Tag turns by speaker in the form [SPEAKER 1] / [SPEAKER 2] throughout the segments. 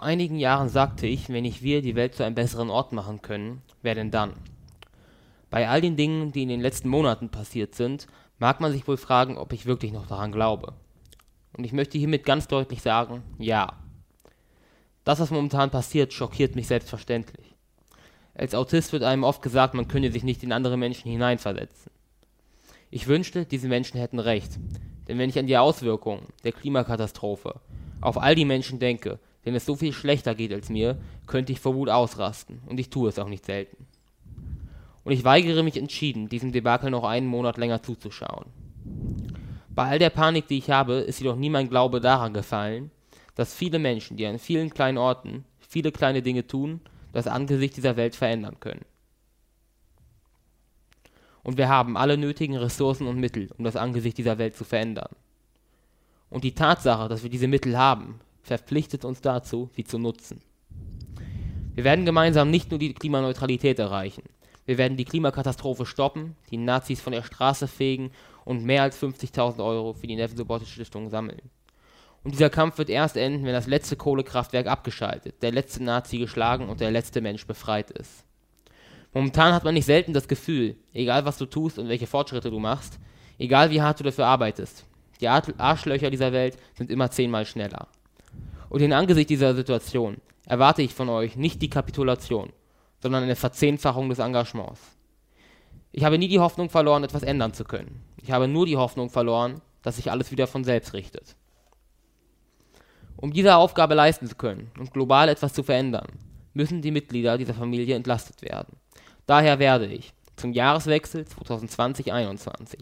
[SPEAKER 1] Vor einigen Jahren sagte ich, wenn nicht wir die Welt zu einem besseren Ort machen können, wer denn dann? Bei all den Dingen, die in den letzten Monaten passiert sind, mag man sich wohl fragen, ob ich wirklich noch daran glaube. Und ich möchte hiermit ganz deutlich sagen, ja. Das, was momentan passiert, schockiert mich selbstverständlich. Als Autist wird einem oft gesagt, man könne sich nicht in andere Menschen hineinversetzen. Ich wünschte, diese Menschen hätten recht, denn wenn ich an die Auswirkungen der Klimakatastrophe auf all die Menschen denke, denen es so viel schlechter geht als mir, könnte ich vor Wut ausrasten, und ich tue es auch nicht selten. Und ich weigere mich entschieden, diesem Debakel noch einen Monat länger zuzuschauen. Bei all der Panik, die ich habe, ist jedoch nie mein Glaube daran gefallen, dass viele Menschen, die an vielen kleinen Orten viele kleine Dinge tun, das Angesicht dieser Welt verändern können. Und wir haben alle nötigen Ressourcen und Mittel, um das Angesicht dieser Welt zu verändern. Und die Tatsache, dass wir diese Mittel haben, verpflichtet uns dazu, sie zu nutzen. Wir werden gemeinsam nicht nur die Klimaneutralität erreichen, wir werden die Klimakatastrophe stoppen, die Nazis von der Straße fegen und mehr als 50.000 Euro für die Neffen-Subotic-Stiftung sammeln. Und dieser Kampf wird erst enden, wenn das letzte Kohlekraftwerk abgeschaltet, der letzte Nazi geschlagen und der letzte Mensch befreit ist. Momentan hat man nicht selten das Gefühl, egal was du tust und welche Fortschritte du machst, egal wie hart du dafür arbeitest, die Arschlöcher dieser Welt sind immer zehnmal schneller. Und in Angesicht dieser Situation erwarte ich von euch nicht die Kapitulation, sondern eine Verzehnfachung des Engagements. Ich habe nie die Hoffnung verloren, etwas ändern zu können. Ich habe nur die Hoffnung verloren, dass sich alles wieder von selbst richtet. Um diese Aufgabe leisten zu können und global etwas zu verändern, müssen die Mitglieder dieser Familie entlastet werden. Daher werde ich zum Jahreswechsel 2020-21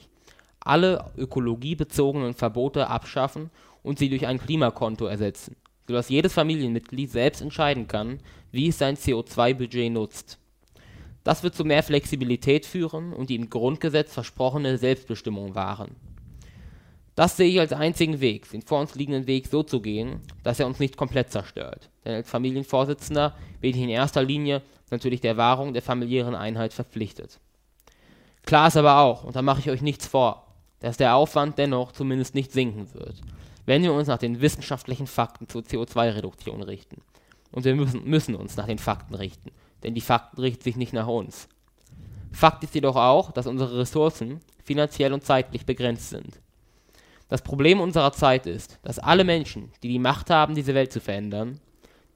[SPEAKER 1] alle ökologiebezogenen Verbote abschaffen und sie durch ein Klimakonto ersetzen, sodass jedes Familienmitglied selbst entscheiden kann, wie es sein CO2-Budget nutzt. Das wird zu mehr Flexibilität führen und die im Grundgesetz versprochene Selbstbestimmung wahren. Das sehe ich als einzigen Weg, den vor uns liegenden Weg so zu gehen, dass er uns nicht komplett zerstört. Denn als Familienvorsitzender bin ich in erster Linie natürlich der Wahrung der familiären Einheit verpflichtet. Klar ist aber auch, und da mache ich euch nichts vor, dass der Aufwand dennoch zumindest nicht sinken wird, wenn wir uns nach den wissenschaftlichen Fakten zur CO2-Reduktion richten. Und wir müssen, müssen uns nach den Fakten richten, denn die Fakten richten sich nicht nach uns. Fakt ist jedoch auch, dass unsere Ressourcen finanziell und zeitlich begrenzt sind. Das Problem unserer Zeit ist, dass alle Menschen, die die Macht haben, diese Welt zu verändern,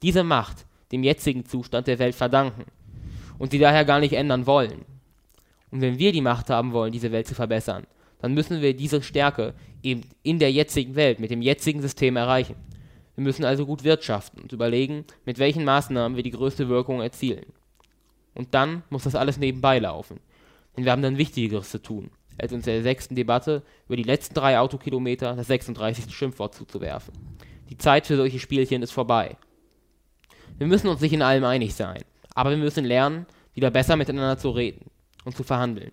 [SPEAKER 1] diese Macht dem jetzigen Zustand der Welt verdanken und sie daher gar nicht ändern wollen. Und wenn wir die Macht haben wollen, diese Welt zu verbessern, dann müssen wir diese Stärke eben in der jetzigen Welt, mit dem jetzigen System erreichen. Wir müssen also gut wirtschaften und überlegen, mit welchen Maßnahmen wir die größte Wirkung erzielen. Und dann muss das alles nebenbei laufen. Denn wir haben dann Wichtigeres zu tun, als uns der sechsten Debatte über die letzten drei Autokilometer das 36. Schimpfwort zuzuwerfen. Die Zeit für solche Spielchen ist vorbei. Wir müssen uns nicht in allem einig sein, aber wir müssen lernen, wieder besser miteinander zu reden und zu verhandeln.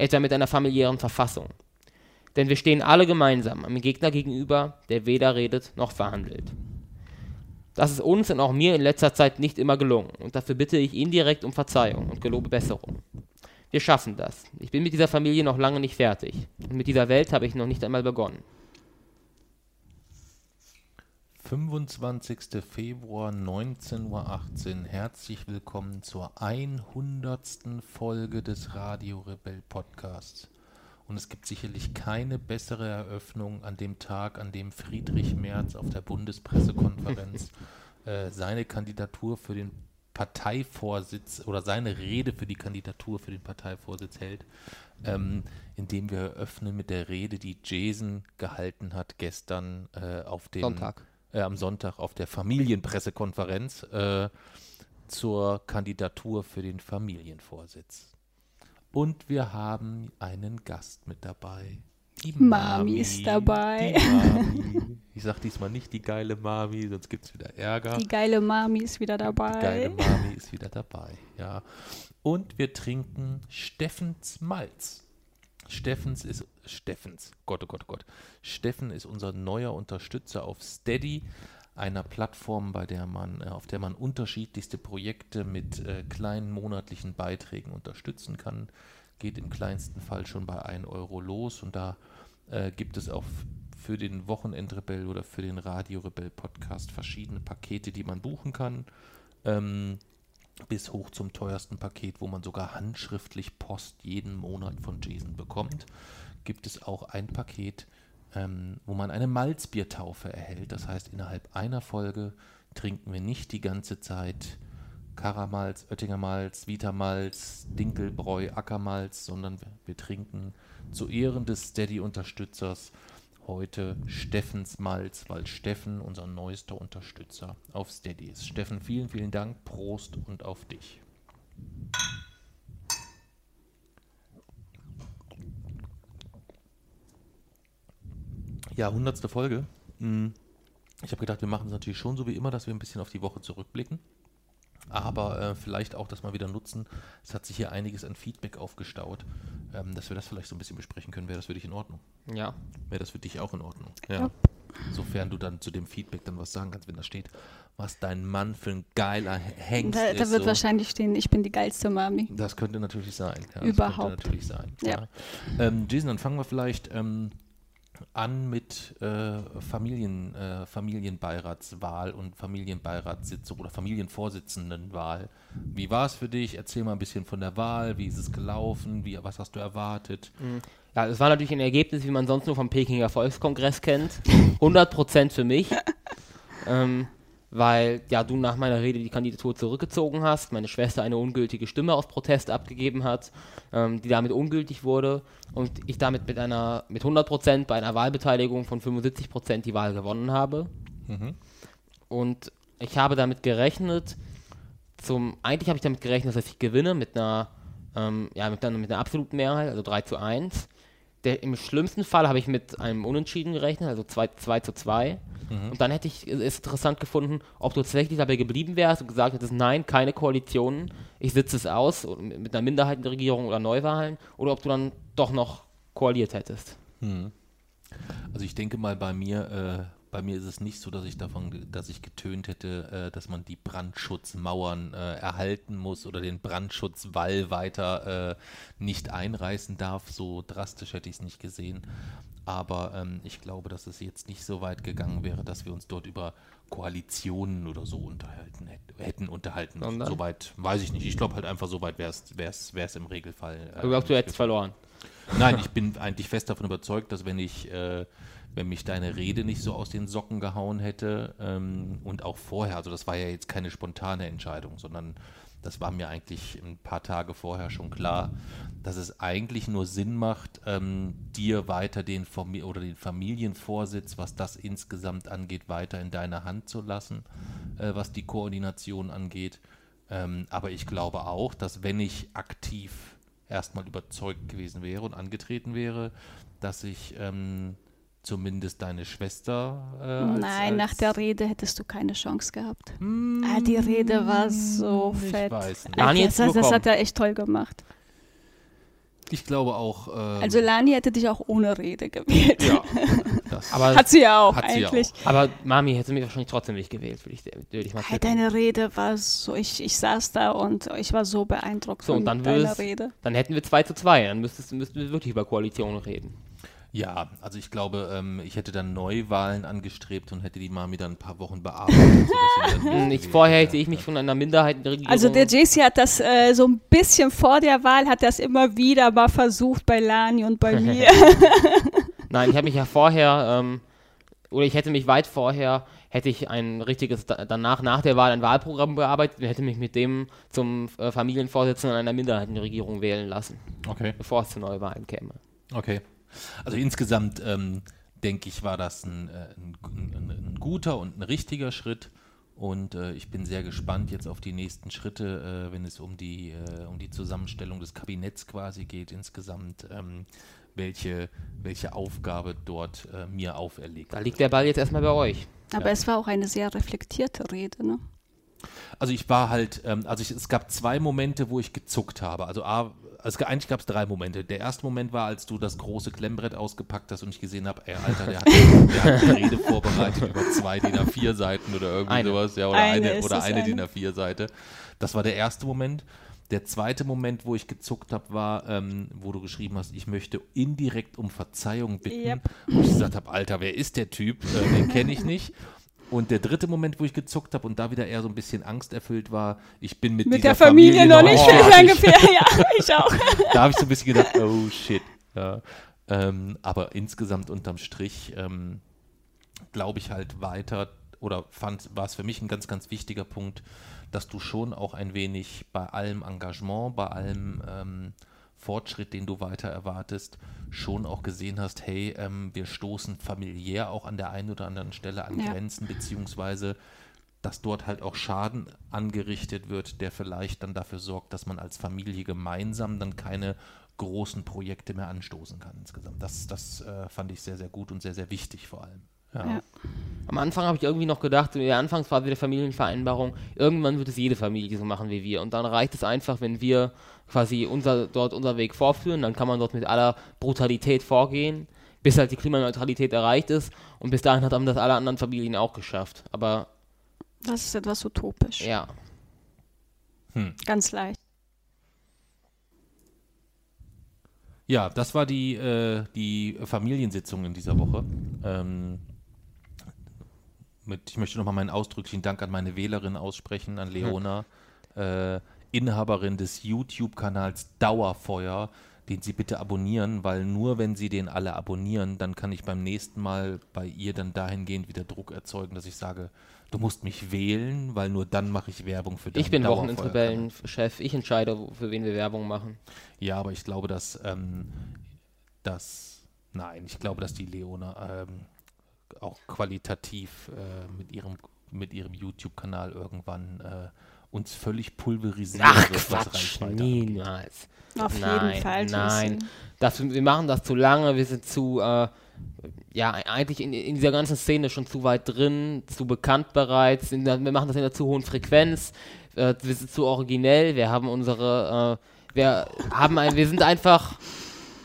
[SPEAKER 1] Etwa mit einer familiären Verfassung, denn wir stehen alle gemeinsam einem Gegner gegenüber, der weder redet noch verhandelt. Das ist uns und auch mir in letzter Zeit nicht immer gelungen und dafür bitte ich indirekt um Verzeihung und gelobe Besserung. Wir schaffen das. Ich bin mit dieser Familie noch lange nicht fertig und mit dieser Welt habe ich noch nicht einmal begonnen.
[SPEAKER 2] 25. Februar 19.18 Uhr. Herzlich willkommen zur 100. Folge des Radio Rebell Podcasts. Und es gibt sicherlich keine bessere Eröffnung an dem Tag, an dem Friedrich Merz auf der Bundespressekonferenz äh, seine Kandidatur für den Parteivorsitz oder seine Rede für die Kandidatur für den Parteivorsitz hält, ähm, indem wir eröffnen mit der Rede, die Jason gehalten hat gestern äh, auf dem
[SPEAKER 1] Sonntag.
[SPEAKER 2] Äh, am Sonntag auf der Familienpressekonferenz äh, zur Kandidatur für den Familienvorsitz. Und wir haben einen Gast mit dabei.
[SPEAKER 3] Die Mami, ist dabei.
[SPEAKER 2] Mami. Ich sag diesmal nicht die geile Mami, sonst gibt es wieder Ärger.
[SPEAKER 3] Die geile Mami ist wieder dabei.
[SPEAKER 2] Die geile Mami ist wieder dabei, ja. Und wir trinken Steffens Malz. Steffens ist Steffens, Gott, oh Gott, oh Gott. Steffen ist unser neuer Unterstützer auf Steady, einer Plattform, bei der man, äh, auf der man unterschiedlichste Projekte mit äh, kleinen monatlichen Beiträgen unterstützen kann. Geht im kleinsten Fall schon bei 1 Euro los und da äh, gibt es auch für den Wochenendrebell oder für den Radio Rebell Podcast verschiedene Pakete, die man buchen kann. Ähm, bis hoch zum teuersten Paket, wo man sogar handschriftlich Post jeden Monat von Jason bekommt, gibt es auch ein Paket, ähm, wo man eine Malzbiertaufe erhält. Das heißt, innerhalb einer Folge trinken wir nicht die ganze Zeit Karamalz, Oettinger Malz, Vitamalz, Dinkelbräu, Ackermalz, sondern wir, wir trinken zu Ehren des Steady-Unterstützers heute Steffens Malz, weil Steffen unser neuester Unterstützer auf Steady ist. Steffen, vielen, vielen Dank, Prost und auf dich. Ja, hundertste Folge. Hm. Ich habe gedacht, wir machen es natürlich schon so wie immer, dass wir ein bisschen auf die Woche zurückblicken aber äh, vielleicht auch das mal wieder nutzen. Es hat sich hier einiges an Feedback aufgestaut, ähm, dass wir das vielleicht so ein bisschen besprechen können. Wäre das für dich in Ordnung?
[SPEAKER 1] Ja.
[SPEAKER 2] Wäre das für dich auch in Ordnung? Ja. ja. Sofern du dann zu dem Feedback dann was sagen kannst, wenn da steht, was dein Mann für ein geiler Hengst
[SPEAKER 3] da, ist. Da wird so. wahrscheinlich stehen, ich bin die geilste Mami.
[SPEAKER 2] Das könnte natürlich sein.
[SPEAKER 3] Ja, Überhaupt.
[SPEAKER 2] Das könnte natürlich sein.
[SPEAKER 3] Ja.
[SPEAKER 2] ja. Ähm, Jason, dann fangen wir vielleicht ähm, an mit äh, Familien, äh, Familienbeiratswahl und Familienbeiratssitzung oder Familienvorsitzendenwahl. Wie war es für dich? Erzähl mal ein bisschen von der Wahl. Wie ist es gelaufen? Wie, was hast du erwartet?
[SPEAKER 1] Mhm. Ja, es war natürlich ein Ergebnis, wie man sonst nur vom Pekinger Volkskongress kennt. 100% für mich. ähm, weil ja du nach meiner Rede die Kandidatur zurückgezogen hast, meine Schwester eine ungültige Stimme aus Protest abgegeben hat, ähm, die damit ungültig wurde und ich damit mit einer mit 100% bei einer Wahlbeteiligung von 75% die Wahl gewonnen habe. Mhm. Und ich habe damit gerechnet, zum eigentlich habe ich damit gerechnet, dass ich gewinne mit einer ähm, ja mit einer, mit einer absoluten Mehrheit, also 3 zu 1. Der, Im schlimmsten Fall habe ich mit einem Unentschieden gerechnet, also 2, 2 zu 2. Mhm. Und dann hätte ich es interessant gefunden, ob du tatsächlich dabei geblieben wärst und gesagt hättest, nein, keine Koalitionen, ich sitze es aus mit einer Minderheitenregierung oder Neuwahlen, oder ob du dann doch noch koaliert hättest. Mhm.
[SPEAKER 2] Also ich denke mal bei mir, äh, bei mir ist es nicht so, dass ich davon, dass ich getönt hätte, äh, dass man die Brandschutzmauern äh, erhalten muss oder den Brandschutzwall weiter äh, nicht einreißen darf. So drastisch hätte ich es nicht gesehen. Aber ähm, ich glaube, dass es jetzt nicht so weit gegangen wäre, dass wir uns dort über Koalitionen oder so unterhalten hätten unterhalten. Soweit weiß ich nicht. Ich glaube halt einfach, so weit wäre es im Regelfall.
[SPEAKER 1] Äh, du glaubst, du hättest verloren.
[SPEAKER 2] Nein, ich bin eigentlich fest davon überzeugt, dass wenn ich äh, wenn mich deine Rede nicht so aus den Socken gehauen hätte ähm, und auch vorher, also das war ja jetzt keine spontane Entscheidung, sondern das war mir eigentlich ein paar Tage vorher schon klar, dass es eigentlich nur Sinn macht, ähm, dir weiter den Famili oder den Familienvorsitz, was das insgesamt angeht, weiter in deiner Hand zu lassen, äh, was die Koordination angeht. Ähm, aber ich glaube auch, dass wenn ich aktiv erstmal überzeugt gewesen wäre und angetreten wäre, dass ich ähm, zumindest deine Schwester.
[SPEAKER 3] Äh, als, Nein, als nach der Rede hättest du keine Chance gehabt. Mm, ah, die Rede war so fett. Ich weiß nicht. Okay, das, das hat er echt toll gemacht.
[SPEAKER 2] Ich glaube auch. Ähm,
[SPEAKER 3] also Lani hätte dich auch ohne Rede gewählt. Ja.
[SPEAKER 1] aber
[SPEAKER 3] hat sie ja auch eigentlich.
[SPEAKER 1] Auch. Aber Mami hätte mich wahrscheinlich trotzdem nicht gewählt, würde ich, würd ich mal
[SPEAKER 3] hey, Deine Rede war so, ich, ich saß da und ich war so beeindruckt so, von
[SPEAKER 1] dann
[SPEAKER 3] deiner Rede.
[SPEAKER 1] Dann hätten wir 2 zu 2, dann müsstest, müssten wir wirklich über Koalitionen reden.
[SPEAKER 2] Ja, also ich glaube, ähm, ich hätte dann Neuwahlen angestrebt und hätte die Mami dann ein paar Wochen bearbeitet.
[SPEAKER 1] ich, vorher hätte ich mich von einer Minderheitenregierung...
[SPEAKER 3] Also der JC hat das äh, so ein bisschen vor der Wahl, hat das immer wieder mal versucht bei Lani und bei mir.
[SPEAKER 1] Nein, ich habe mich ja vorher, ähm, oder ich hätte mich weit vorher, hätte ich ein richtiges, danach, nach der Wahl ein Wahlprogramm bearbeitet und hätte mich mit dem zum äh, Familienvorsitzenden einer Minderheitenregierung wählen lassen.
[SPEAKER 2] Okay.
[SPEAKER 1] Bevor es zu Neuwahlen käme.
[SPEAKER 2] Okay. Also insgesamt ähm, denke ich, war das ein, äh, ein, ein, ein, guter und ein richtiger Schritt. Und äh, ich bin sehr gespannt jetzt auf die nächsten Schritte, äh, wenn es um die, äh, um die Zusammenstellung des Kabinetts quasi geht insgesamt. Ähm, welche, welche Aufgabe dort äh, mir auferlegt.
[SPEAKER 1] Da liegt der Ball jetzt erstmal bei euch.
[SPEAKER 3] Aber ja. es war auch eine sehr reflektierte Rede, ne?
[SPEAKER 2] Also ich war halt, ähm, also ich, es gab zwei Momente, wo ich gezuckt habe. Also A, also eigentlich gab es drei Momente. Der erste Moment war, als du das große Klemmbrett ausgepackt hast und ich gesehen habe, ey, Alter, der hat, der hat eine Rede vorbereitet über zwei DIN A4 Seiten oder irgendwie eine. sowas, ja, oder eine, eine oder eine, eine DIN A4 Seite. Das war der erste Moment. Der zweite Moment, wo ich gezuckt habe, war, ähm, wo du geschrieben hast, ich möchte indirekt um Verzeihung bitten. Yep. Und ich gesagt habe, Alter, wer ist der Typ? Äh, den kenne ich nicht. Und der dritte Moment, wo ich gezuckt habe und da wieder eher so ein bisschen angsterfüllt war, ich bin mit, mit der Familie, Familie noch nicht oh, ungefähr. Ja, ich auch. da habe ich so ein bisschen gedacht, oh shit. Ja. Ähm, aber insgesamt unterm Strich ähm, glaube ich halt weiter oder fand, war es für mich ein ganz, ganz wichtiger Punkt, dass du schon auch ein wenig bei allem Engagement, bei allem ähm, Fortschritt, den du weiter erwartest, schon auch gesehen hast, hey, ähm, wir stoßen familiär auch an der einen oder anderen Stelle an ja. Grenzen, beziehungsweise dass dort halt auch Schaden angerichtet wird, der vielleicht dann dafür sorgt, dass man als Familie gemeinsam dann keine großen Projekte mehr anstoßen kann insgesamt. Das, das äh, fand ich sehr, sehr gut und sehr, sehr wichtig vor allem. Ja. Ja.
[SPEAKER 1] Am Anfang habe ich irgendwie noch gedacht, in der Anfangsphase der Familienvereinbarung, irgendwann wird es jede Familie so machen wie wir. Und dann reicht es einfach, wenn wir quasi unser, dort unser Weg vorführen, dann kann man dort mit aller Brutalität vorgehen, bis halt die Klimaneutralität erreicht ist. Und bis dahin haben das alle anderen Familien auch geschafft. Aber.
[SPEAKER 3] Das ist etwas utopisch.
[SPEAKER 1] Ja.
[SPEAKER 3] Hm. Ganz leicht.
[SPEAKER 2] Ja, das war die, äh, die Familiensitzung in dieser Woche. Ähm, mit, ich möchte nochmal meinen ausdrücklichen Dank an meine Wählerin aussprechen, an Leona, hm. äh, Inhaberin des YouTube-Kanals Dauerfeuer, den Sie bitte abonnieren, weil nur wenn Sie den alle abonnieren, dann kann ich beim nächsten Mal bei ihr dann dahingehend wieder Druck erzeugen, dass ich sage, du musst mich wählen, weil nur dann mache ich Werbung für
[SPEAKER 1] dich. Ich bin Wochenendrebellen-Chef, ich entscheide, für wen wir Werbung machen.
[SPEAKER 2] Ja, aber ich glaube, dass, ähm, dass nein, ich glaube, dass die Leona ähm, auch qualitativ äh, mit ihrem mit ihrem YouTube-Kanal irgendwann äh, uns völlig pulverisieren
[SPEAKER 1] Ach, wird, Quatsch, niemals.
[SPEAKER 3] Auf nein, jeden Fall.
[SPEAKER 1] Nein, das, wir machen das zu lange, wir sind zu, äh, ja, eigentlich in, in, dieser ganzen Szene schon zu weit drin, zu bekannt bereits, in, wir machen das in einer zu hohen Frequenz, äh, wir sind zu originell, wir haben unsere, äh, wir haben ein, wir sind einfach,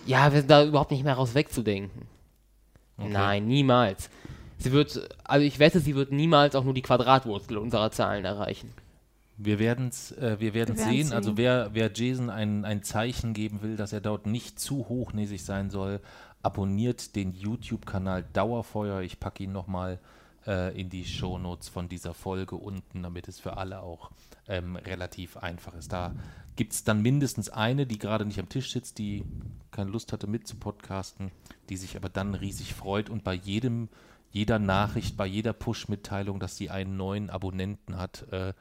[SPEAKER 1] ja, wir sind da überhaupt nicht mehr raus wegzudenken. Okay. Nein, niemals. Sie wird, also ich wette, sie wird niemals auch nur die Quadratwurzel unserer Zahlen erreichen.
[SPEAKER 2] Wir werden es äh, wir werden's wir sehen. sehen. Also wer, wer Jason ein, ein Zeichen geben will, dass er dort nicht zu hochnäsig sein soll, abonniert den YouTube-Kanal Dauerfeuer. Ich packe ihn nochmal äh, in die Shownotes von dieser Folge unten, damit es für alle auch ähm, relativ einfach ist. Da gibt es dann mindestens eine, die gerade nicht am Tisch sitzt, die keine Lust hatte mit zu podcasten, die sich aber dann riesig freut und bei jedem jeder Nachricht, bei jeder Push-Mitteilung, dass sie einen neuen Abonnenten hat, äh,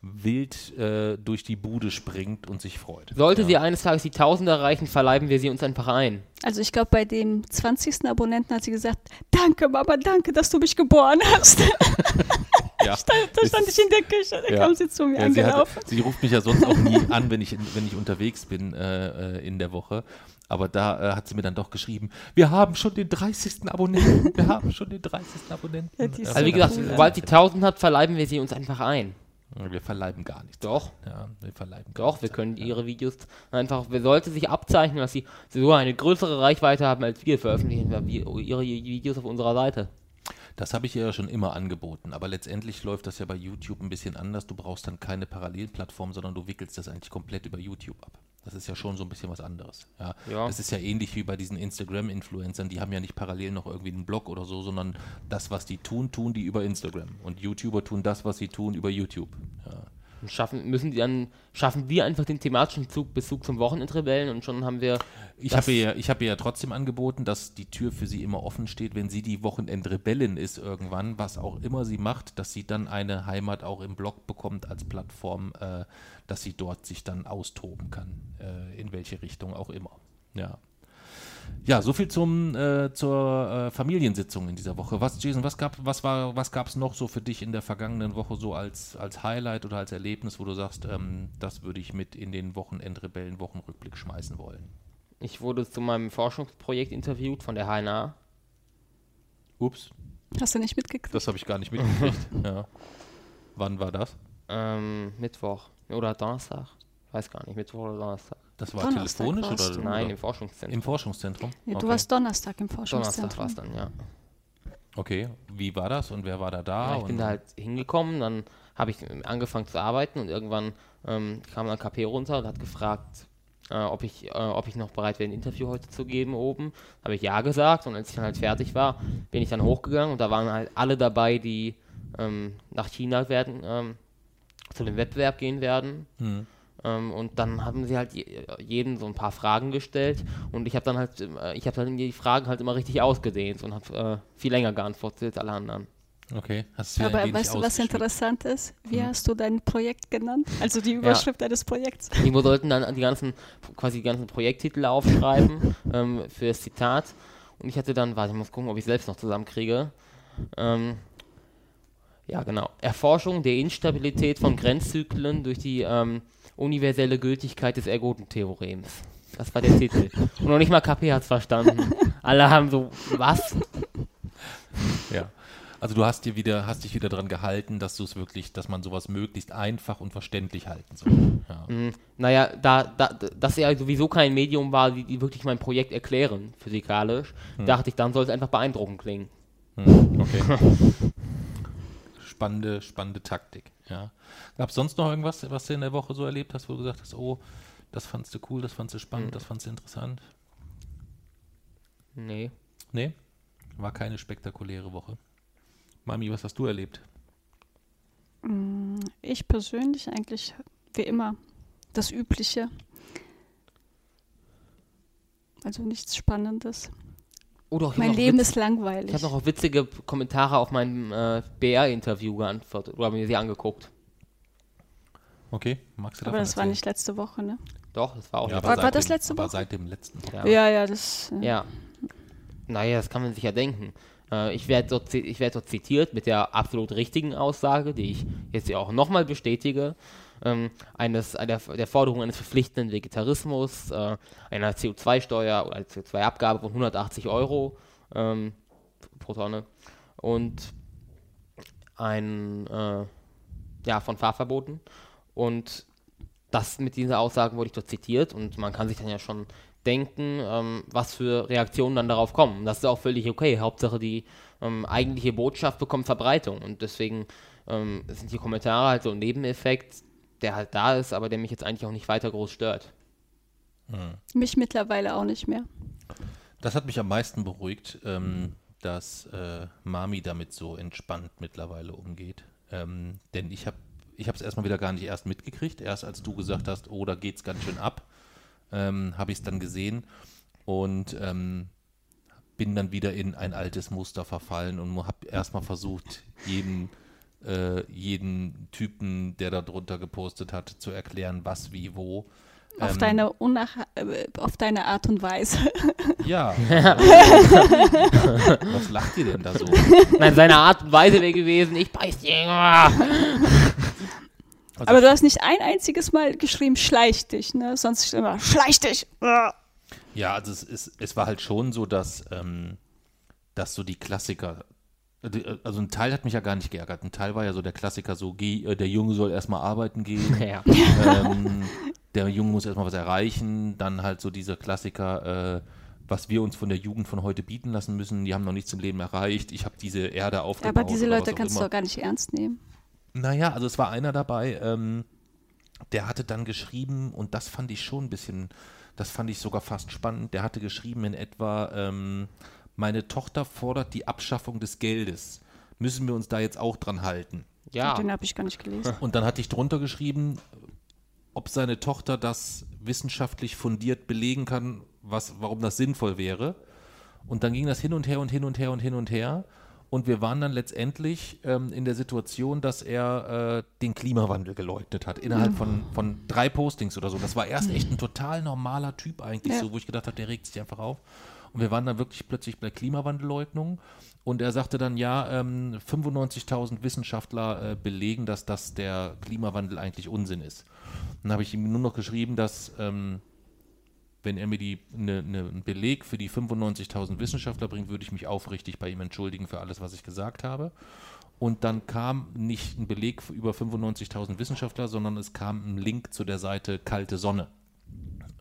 [SPEAKER 2] wild äh, durch die Bude springt und sich freut.
[SPEAKER 1] Sollte ja. sie eines Tages die 1000 erreichen, verleiben wir sie uns einfach ein.
[SPEAKER 3] Also ich glaube, bei dem 20. Abonnenten hat sie gesagt, danke Mama, danke, dass du mich geboren hast. ja. da, stand ich in der Küche, da ja. kam sie zu mir ja, angelaufen.
[SPEAKER 2] Sie, hat, sie, ruft mich ja sonst auch nie an, wenn ich, wenn ich unterwegs bin äh, äh in der Woche. Aber da äh, hat sie mir dann doch geschrieben, wir haben schon den 30. Abonnenten. Wir haben schon den 30. Abonnenten. Ja,
[SPEAKER 1] also wie gesagt, sobald sie 1000 hat, verleiben wir sie uns einfach ein.
[SPEAKER 2] Wir verleiben gar nichts.
[SPEAKER 1] Doch.
[SPEAKER 2] Ja, wir verleiben
[SPEAKER 1] Doch, wir können ja. ihre Videos einfach, wir sollte sich abzeichnen, dass sie so eine größere Reichweite haben als wir, veröffentlichen wir ihre Videos auf unserer Seite.
[SPEAKER 2] Das habe ich ihr ja schon immer angeboten, aber letztendlich läuft das ja bei YouTube ein bisschen anders. Du brauchst dann keine Parallelplattform, sondern du wickelst das eigentlich komplett über YouTube ab. Das ist ja schon so ein bisschen was anderes. Ja. ja. Das ist ja ähnlich wie bei diesen Instagram-Influencern, die haben ja nicht parallel noch irgendwie einen Blog oder so, sondern das, was die tun, tun die über Instagram. Und YouTuber tun das, was sie tun, über YouTube. Ja
[SPEAKER 1] schaffen, müssen die dann, schaffen wir einfach den thematischen Zug, Bezug zum Wochenendrebellen und schon haben wir.
[SPEAKER 2] Ich habe ihr, hab ihr ja trotzdem angeboten, dass die Tür für sie immer offen steht, wenn sie die Wochenendrebellin ist irgendwann, was auch immer sie macht, dass sie dann eine Heimat auch im Blog bekommt als Plattform, äh, dass sie dort sich dann austoben kann, äh, in welche Richtung auch immer. Ja. Ja, so viel zum, äh, zur äh, Familiensitzung in dieser Woche. Was, Jason, was gab was was gab es noch so für dich in der vergangenen Woche so als, als Highlight oder als Erlebnis, wo du sagst, ähm, das würde ich mit in den Wochenendrebellen-Wochenrückblick schmeißen wollen?
[SPEAKER 1] Ich wurde zu meinem Forschungsprojekt interviewt von der HNA.
[SPEAKER 2] Ups.
[SPEAKER 3] Hast du nicht mitgekriegt?
[SPEAKER 2] Das habe ich gar nicht mitgekriegt. ja. Wann war das?
[SPEAKER 1] Ähm, Mittwoch oder Donnerstag. Weiß gar nicht, Mittwoch oder Donnerstag.
[SPEAKER 2] Das war
[SPEAKER 3] Donnerstag
[SPEAKER 2] telefonisch oder?
[SPEAKER 1] Nein, im Forschungszentrum.
[SPEAKER 2] Im Forschungszentrum?
[SPEAKER 3] Ja, du
[SPEAKER 2] Okay.
[SPEAKER 3] warst Donnerstag im
[SPEAKER 1] Donnerstag war es
[SPEAKER 3] Forschungszentrum.
[SPEAKER 1] dann, ja.
[SPEAKER 2] Okay, wie war das und wer war da da?
[SPEAKER 1] ja ich bin da halt hingekommen, dann habe ich angefangen zu arbeiten und irgendwann ähm, kam dann KP runter und hat gefragt, äh, ob, ich, äh, ob ich noch bereit wäre, ein Interview heute zu geben oben. Habe ich ja gesagt und als ich dann halt fertig war, bin ich dann hochgegangen und da waren halt alle dabei, die ähm, nach China werden, ähm, zu dem Wettbewerb gehen werden.
[SPEAKER 2] Hm.
[SPEAKER 1] Ähm, und dann haben sie halt je, jeden so ein paar Fragen gestellt und ich habe dann halt, äh, ich habe dann die Fragen halt immer richtig ausgedehnt und habe äh, viel länger geantwortet als alle anderen.
[SPEAKER 2] Okay, hast du ja
[SPEAKER 3] Aber weißt du, was interessant ist? Wie
[SPEAKER 2] Hm.
[SPEAKER 3] hast du dein Projekt genannt? Also die Überschrift deines Projekts.
[SPEAKER 1] Die sollten dann die ganzen, quasi die ganzen Projekttitel aufschreiben ähm, für das Zitat. Und ich hatte dann, warte, ich muss gucken, ob ich selbst noch zusammenkriege. Ähm, ja, genau. Erforschung der Instabilität von Grenzzyklen durch die ähm, universelle Gültigkeit des Ergotentheorems. Das war der Titel. Und noch nicht mal KP hat es verstanden. Alle haben so, was?
[SPEAKER 2] Ja. Also du hast dir wieder, hast dich wieder dran gehalten, dass du es wirklich, dass man sowas möglichst einfach und verständlich halten soll. Ja.
[SPEAKER 1] Mm, Naja, da, da, dass er sowieso kein Medium war, die, die wirklich mein Projekt erklären, physikalisch, dachte ich, dann soll es einfach beeindruckend klingen.
[SPEAKER 2] Hm, okay. spannende, spannende Taktik. Ja. Gab es sonst noch irgendwas, was du in der Woche so erlebt hast, wo du gesagt hast, oh, das fandst du cool, das fandst du spannend,
[SPEAKER 1] Hm.
[SPEAKER 2] das fandst du interessant?
[SPEAKER 1] Nee.
[SPEAKER 2] Nee? War keine spektakuläre Woche. Mami, was hast du erlebt?
[SPEAKER 3] Mm, Ich persönlich eigentlich wie immer das Übliche. Also nichts Spannendes.
[SPEAKER 1] Oh doch,
[SPEAKER 3] Mein Leben
[SPEAKER 1] Witz-
[SPEAKER 3] ist langweilig.
[SPEAKER 1] Ich habe noch auf witzige Kommentare auf mein äh, BR-Interview geantwortet oder mir sie angeguckt.
[SPEAKER 2] Okay, magst du
[SPEAKER 3] Aber
[SPEAKER 2] davon
[SPEAKER 3] das war
[SPEAKER 2] erzählen?
[SPEAKER 3] nicht letzte Woche, ne?
[SPEAKER 1] Doch, das war auch
[SPEAKER 2] Ja,
[SPEAKER 1] letzte
[SPEAKER 2] aber
[SPEAKER 3] War- war das letzte
[SPEAKER 2] aber
[SPEAKER 3] Woche?
[SPEAKER 2] seit dem letzten Woche.
[SPEAKER 1] Ja.
[SPEAKER 3] Ja, ja, das. äh,
[SPEAKER 1] Ja. Naja, das kann man sich ja denken. Äh, ich werde dort, ich werd dort zitiert mit der absolut richtigen Aussage, die ich jetzt ja auch nochmal bestätige. Ähm, eines, der, der Forderung eines verpflichtenden Vegetarismus, äh, einer CO2-Steuer oder einer CO2-Abgabe von 180 Euro ähm, pro Tonne und ein äh, ja, von Fahrverboten. Und das mit dieser Aussage wurde ich dort zitiert und man kann sich dann ja schon denken, ähm, was für Reaktionen dann darauf kommen. Das ist auch völlig okay. Hauptsache die ähm, eigentliche Botschaft bekommt Verbreitung und deswegen ähm, sind die Kommentare halt so ein Nebeneffekt, der halt da ist, aber der mich jetzt eigentlich auch nicht weiter groß stört.
[SPEAKER 3] Mich mittlerweile auch nicht mehr.
[SPEAKER 2] Das hat mich am meisten beruhigt, ähm, dass äh, Mami damit so entspannt mittlerweile umgeht. Ähm, denn ich habe ich es erstmal wieder gar nicht erst mitgekriegt. Erst als du gesagt hast, oh, da geht's ganz schön ab, ähm, habe ich es dann gesehen und ähm, bin dann wieder in ein altes Muster verfallen und habe erstmal versucht, jeden, äh, jeden Typen, der da drunter gepostet hat, zu erklären, was, wie, wo.
[SPEAKER 3] Auf,
[SPEAKER 2] Ähm,
[SPEAKER 3] deine Unnach äh, auf deine Art und Weise.
[SPEAKER 2] Ja. Was lacht ihr denn da so?
[SPEAKER 1] Nein, seine Art und Weise wäre gewesen, ich beiß dir.
[SPEAKER 2] Also
[SPEAKER 3] Aber du hast nicht ein einziges Mal geschrieben, schleich dich, ne? Sonst immer, schleich dich!
[SPEAKER 2] Ja, also es, ist, es war halt schon so, dass, ähm, dass so die Klassiker, also ein Teil hat mich ja gar nicht geärgert. Ein Teil war ja so der Klassiker, so geh, äh, der Junge soll erstmal arbeiten gehen,
[SPEAKER 1] Ja.
[SPEAKER 2] ähm, der Junge muss erstmal was erreichen, dann halt so dieser Klassiker, äh, was wir uns von der Jugend von heute bieten lassen müssen, die haben noch nichts im Leben erreicht, ich habe diese Erde aufgebaut.
[SPEAKER 3] Aber diese Leute kannst du
[SPEAKER 2] immer.
[SPEAKER 3] doch gar nicht ernst nehmen.
[SPEAKER 2] Naja, also es war einer dabei, ähm, der hatte dann geschrieben, und das fand ich schon ein bisschen, das fand ich sogar fast spannend, der hatte geschrieben in etwa, ähm, meine Tochter fordert die Abschaffung des Geldes. Müssen wir uns da jetzt auch dran halten?
[SPEAKER 1] ja.
[SPEAKER 3] Den habe ich gar nicht gelesen.
[SPEAKER 2] Und dann hatte ich drunter geschrieben, ob seine Tochter das wissenschaftlich fundiert belegen kann, was, warum das sinnvoll wäre. Und dann ging das hin und her und hin und her und hin und her. Und wir waren dann letztendlich ähm, in der Situation, dass er äh, den Klimawandel geleugnet hat, innerhalb von, von drei Postings oder so. Das war erst echt ein total normaler Typ eigentlich,
[SPEAKER 3] Ja.
[SPEAKER 2] so, wo ich gedacht habe, der regt sich einfach auf. Und wir waren dann wirklich plötzlich bei Klimawandelleugnung. Und er sagte dann, ja, ähm, 95.000 Wissenschaftler äh, belegen, dass das der Klimawandel eigentlich Unsinn ist. Dann habe ich ihm nur noch geschrieben, dass ähm, wenn er mir die, ne, ne, einen Beleg für die 95.000 Wissenschaftler bringt, würde ich mich aufrichtig bei ihm entschuldigen für alles, was ich gesagt habe. Und dann kam nicht ein Beleg für über 95.000 Wissenschaftler, sondern es kam ein Link zu der Seite Kalte Sonne.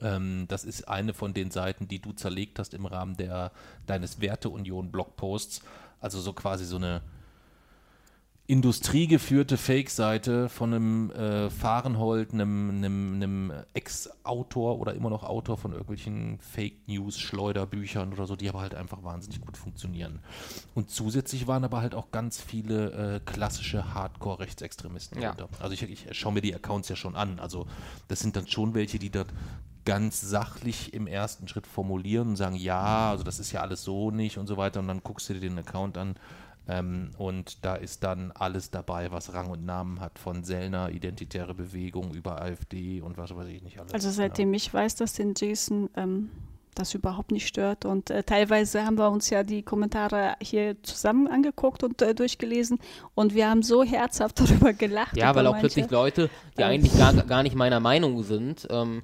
[SPEAKER 2] Ähm, das ist eine von den Seiten, die du zerlegt hast im Rahmen der, deines Werteunion-Blogposts. Also so quasi so eine industriegeführte Fake-Seite von einem äh, Fahrenhold, einem, einem, einem Ex-Autor oder immer noch Autor von irgendwelchen Fake-News-Schleuderbüchern oder so, die aber halt einfach wahnsinnig gut funktionieren. Und zusätzlich waren aber halt auch ganz viele äh, klassische Hardcore-Rechtsextremisten
[SPEAKER 1] ja.
[SPEAKER 2] Also ich, ich schaue mir die Accounts ja schon an. Also das sind dann schon welche, die dort ganz sachlich im ersten Schritt formulieren und sagen, ja, also das ist ja alles so nicht und so weiter. Und dann guckst du dir den Account an ähm, und da ist dann alles dabei, was Rang und Namen hat, von Sellner, Identitäre Bewegung über AfD und was weiß ich nicht alles.
[SPEAKER 3] Also seitdem ja. ich weiß, dass den Jason ähm, das überhaupt nicht stört und äh, teilweise haben wir uns ja die Kommentare hier zusammen angeguckt und äh, durchgelesen und wir haben so herzhaft darüber gelacht.
[SPEAKER 1] Ja, weil auch manche. plötzlich Leute, die ähm. eigentlich gar, gar nicht meiner Meinung sind, ähm,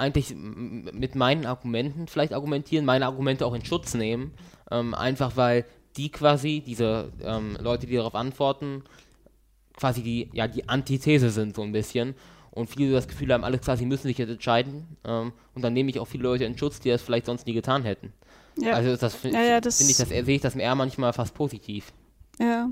[SPEAKER 1] eigentlich mit meinen Argumenten vielleicht argumentieren, meine Argumente auch in Schutz nehmen, ähm, einfach weil die quasi, diese ähm, Leute, die darauf antworten, quasi die, ja, die Antithese sind so ein bisschen. Und viele das Gefühl haben, alle quasi müssen sich jetzt entscheiden. Ähm, und dann nehme ich auch viele Leute in Schutz, die das vielleicht sonst nie getan hätten. Ja. Also das ja, ja, ich, das sehe ich das eher manchmal fast positiv.
[SPEAKER 3] Ja.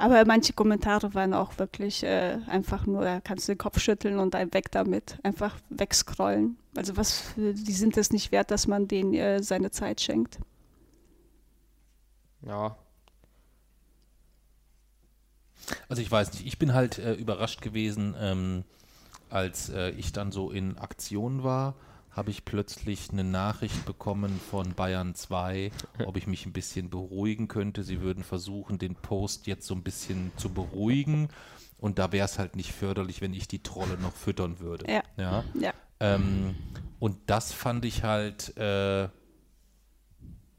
[SPEAKER 3] Aber manche Kommentare waren auch wirklich äh, einfach nur, da kannst du den Kopf schütteln und ein weg damit. Einfach wegscrollen. Also was, die sind es nicht wert, dass man denen äh, seine Zeit schenkt.
[SPEAKER 1] Ja.
[SPEAKER 2] Also ich weiß nicht, ich bin halt äh, überrascht gewesen, ähm, als äh, ich dann so in Aktion war, habe ich plötzlich eine Nachricht bekommen von Bayern 2, ob ich mich ein bisschen beruhigen könnte. Sie würden versuchen, den Post jetzt so ein bisschen zu beruhigen. Und da wäre es halt nicht förderlich, wenn ich die Trolle noch füttern würde.
[SPEAKER 3] Ja.
[SPEAKER 2] ja? ja. Ähm, und das fand ich halt, äh,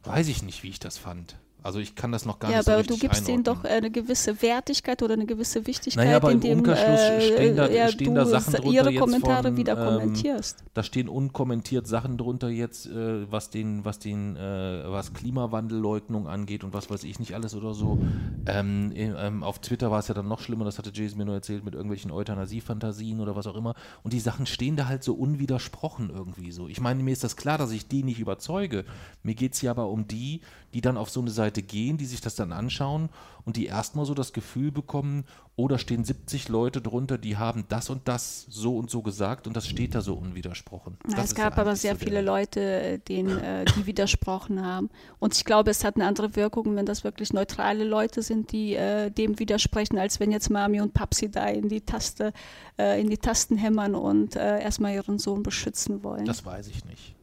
[SPEAKER 2] weiß ich nicht, wie ich das fand. Also ich kann das noch gar ja, nicht so richtig
[SPEAKER 3] Ja, aber du gibst
[SPEAKER 2] einordnen.
[SPEAKER 3] denen doch eine gewisse Wertigkeit oder eine gewisse Wichtigkeit,
[SPEAKER 2] naja, aber
[SPEAKER 3] in dem
[SPEAKER 2] Umkehrschluss
[SPEAKER 3] äh,
[SPEAKER 2] stehen da, ja, stehen da Sachen drunter
[SPEAKER 3] ihre
[SPEAKER 2] jetzt
[SPEAKER 3] Kommentare
[SPEAKER 2] von,
[SPEAKER 3] wieder
[SPEAKER 2] ähm,
[SPEAKER 3] kommentierst.
[SPEAKER 2] Da stehen unkommentiert Sachen drunter jetzt, äh, was den, was den, äh, was Klimawandelleugnung angeht und was weiß ich nicht alles oder so. Ähm, ähm, auf Twitter war es ja dann noch schlimmer, das hatte Jason mir nur erzählt, mit irgendwelchen Euthanasie-Fantasien oder was auch immer. Und die Sachen stehen da halt so unwidersprochen irgendwie so. Ich meine, mir ist das klar, dass ich die nicht überzeuge. Mir geht es ja aber um die, die dann auf so eine Seite gehen, die sich das dann anschauen und die erstmal so das Gefühl bekommen, oh, da stehen 70 Leute drunter, die haben das und das so und so gesagt und das steht da so unwidersprochen.
[SPEAKER 3] Na, es gab aber sehr so viele Leute, denen, äh, die widersprochen haben. Und ich glaube, es hat eine andere Wirkung, wenn das wirklich neutrale Leute sind, die äh, dem widersprechen, als wenn jetzt Mami und Papsi da in die Taste, äh, in die Tasten hämmern und äh, erstmal ihren Sohn beschützen wollen.
[SPEAKER 2] Das weiß ich nicht.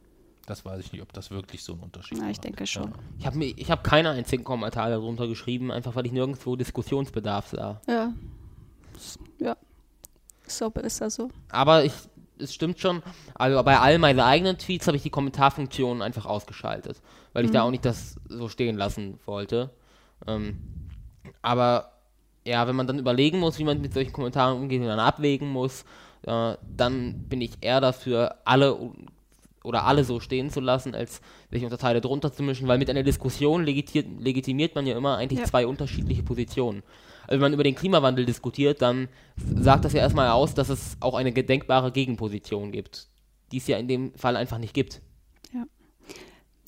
[SPEAKER 2] Das weiß ich nicht, ob das wirklich so ein Unterschied ist.
[SPEAKER 3] Ja, ich denke schon. Ja.
[SPEAKER 1] Ich habe ich hab keinen einzigen Kommentar darunter geschrieben, einfach weil ich nirgendwo Diskussionsbedarf sah.
[SPEAKER 3] Ja. Ja. So ist das so.
[SPEAKER 1] Aber ich, es stimmt schon, also bei all meinen eigenen Tweets habe ich die Kommentarfunktion einfach ausgeschaltet, weil ich mhm. da auch nicht das so stehen lassen wollte. Ähm, aber ja, wenn man dann überlegen muss, wie man mit solchen Kommentaren umgeht und dann abwägen muss, äh, dann bin ich eher dafür, alle oder alle so stehen zu lassen, als sich unter Teile drunter zu mischen, weil mit einer Diskussion legitimiert man ja immer eigentlich ja. zwei unterschiedliche Positionen. Also wenn man über den Klimawandel diskutiert, dann sagt das ja erstmal aus, dass es auch eine gedenkbare Gegenposition gibt, die es ja in dem Fall einfach nicht gibt.
[SPEAKER 3] Ja.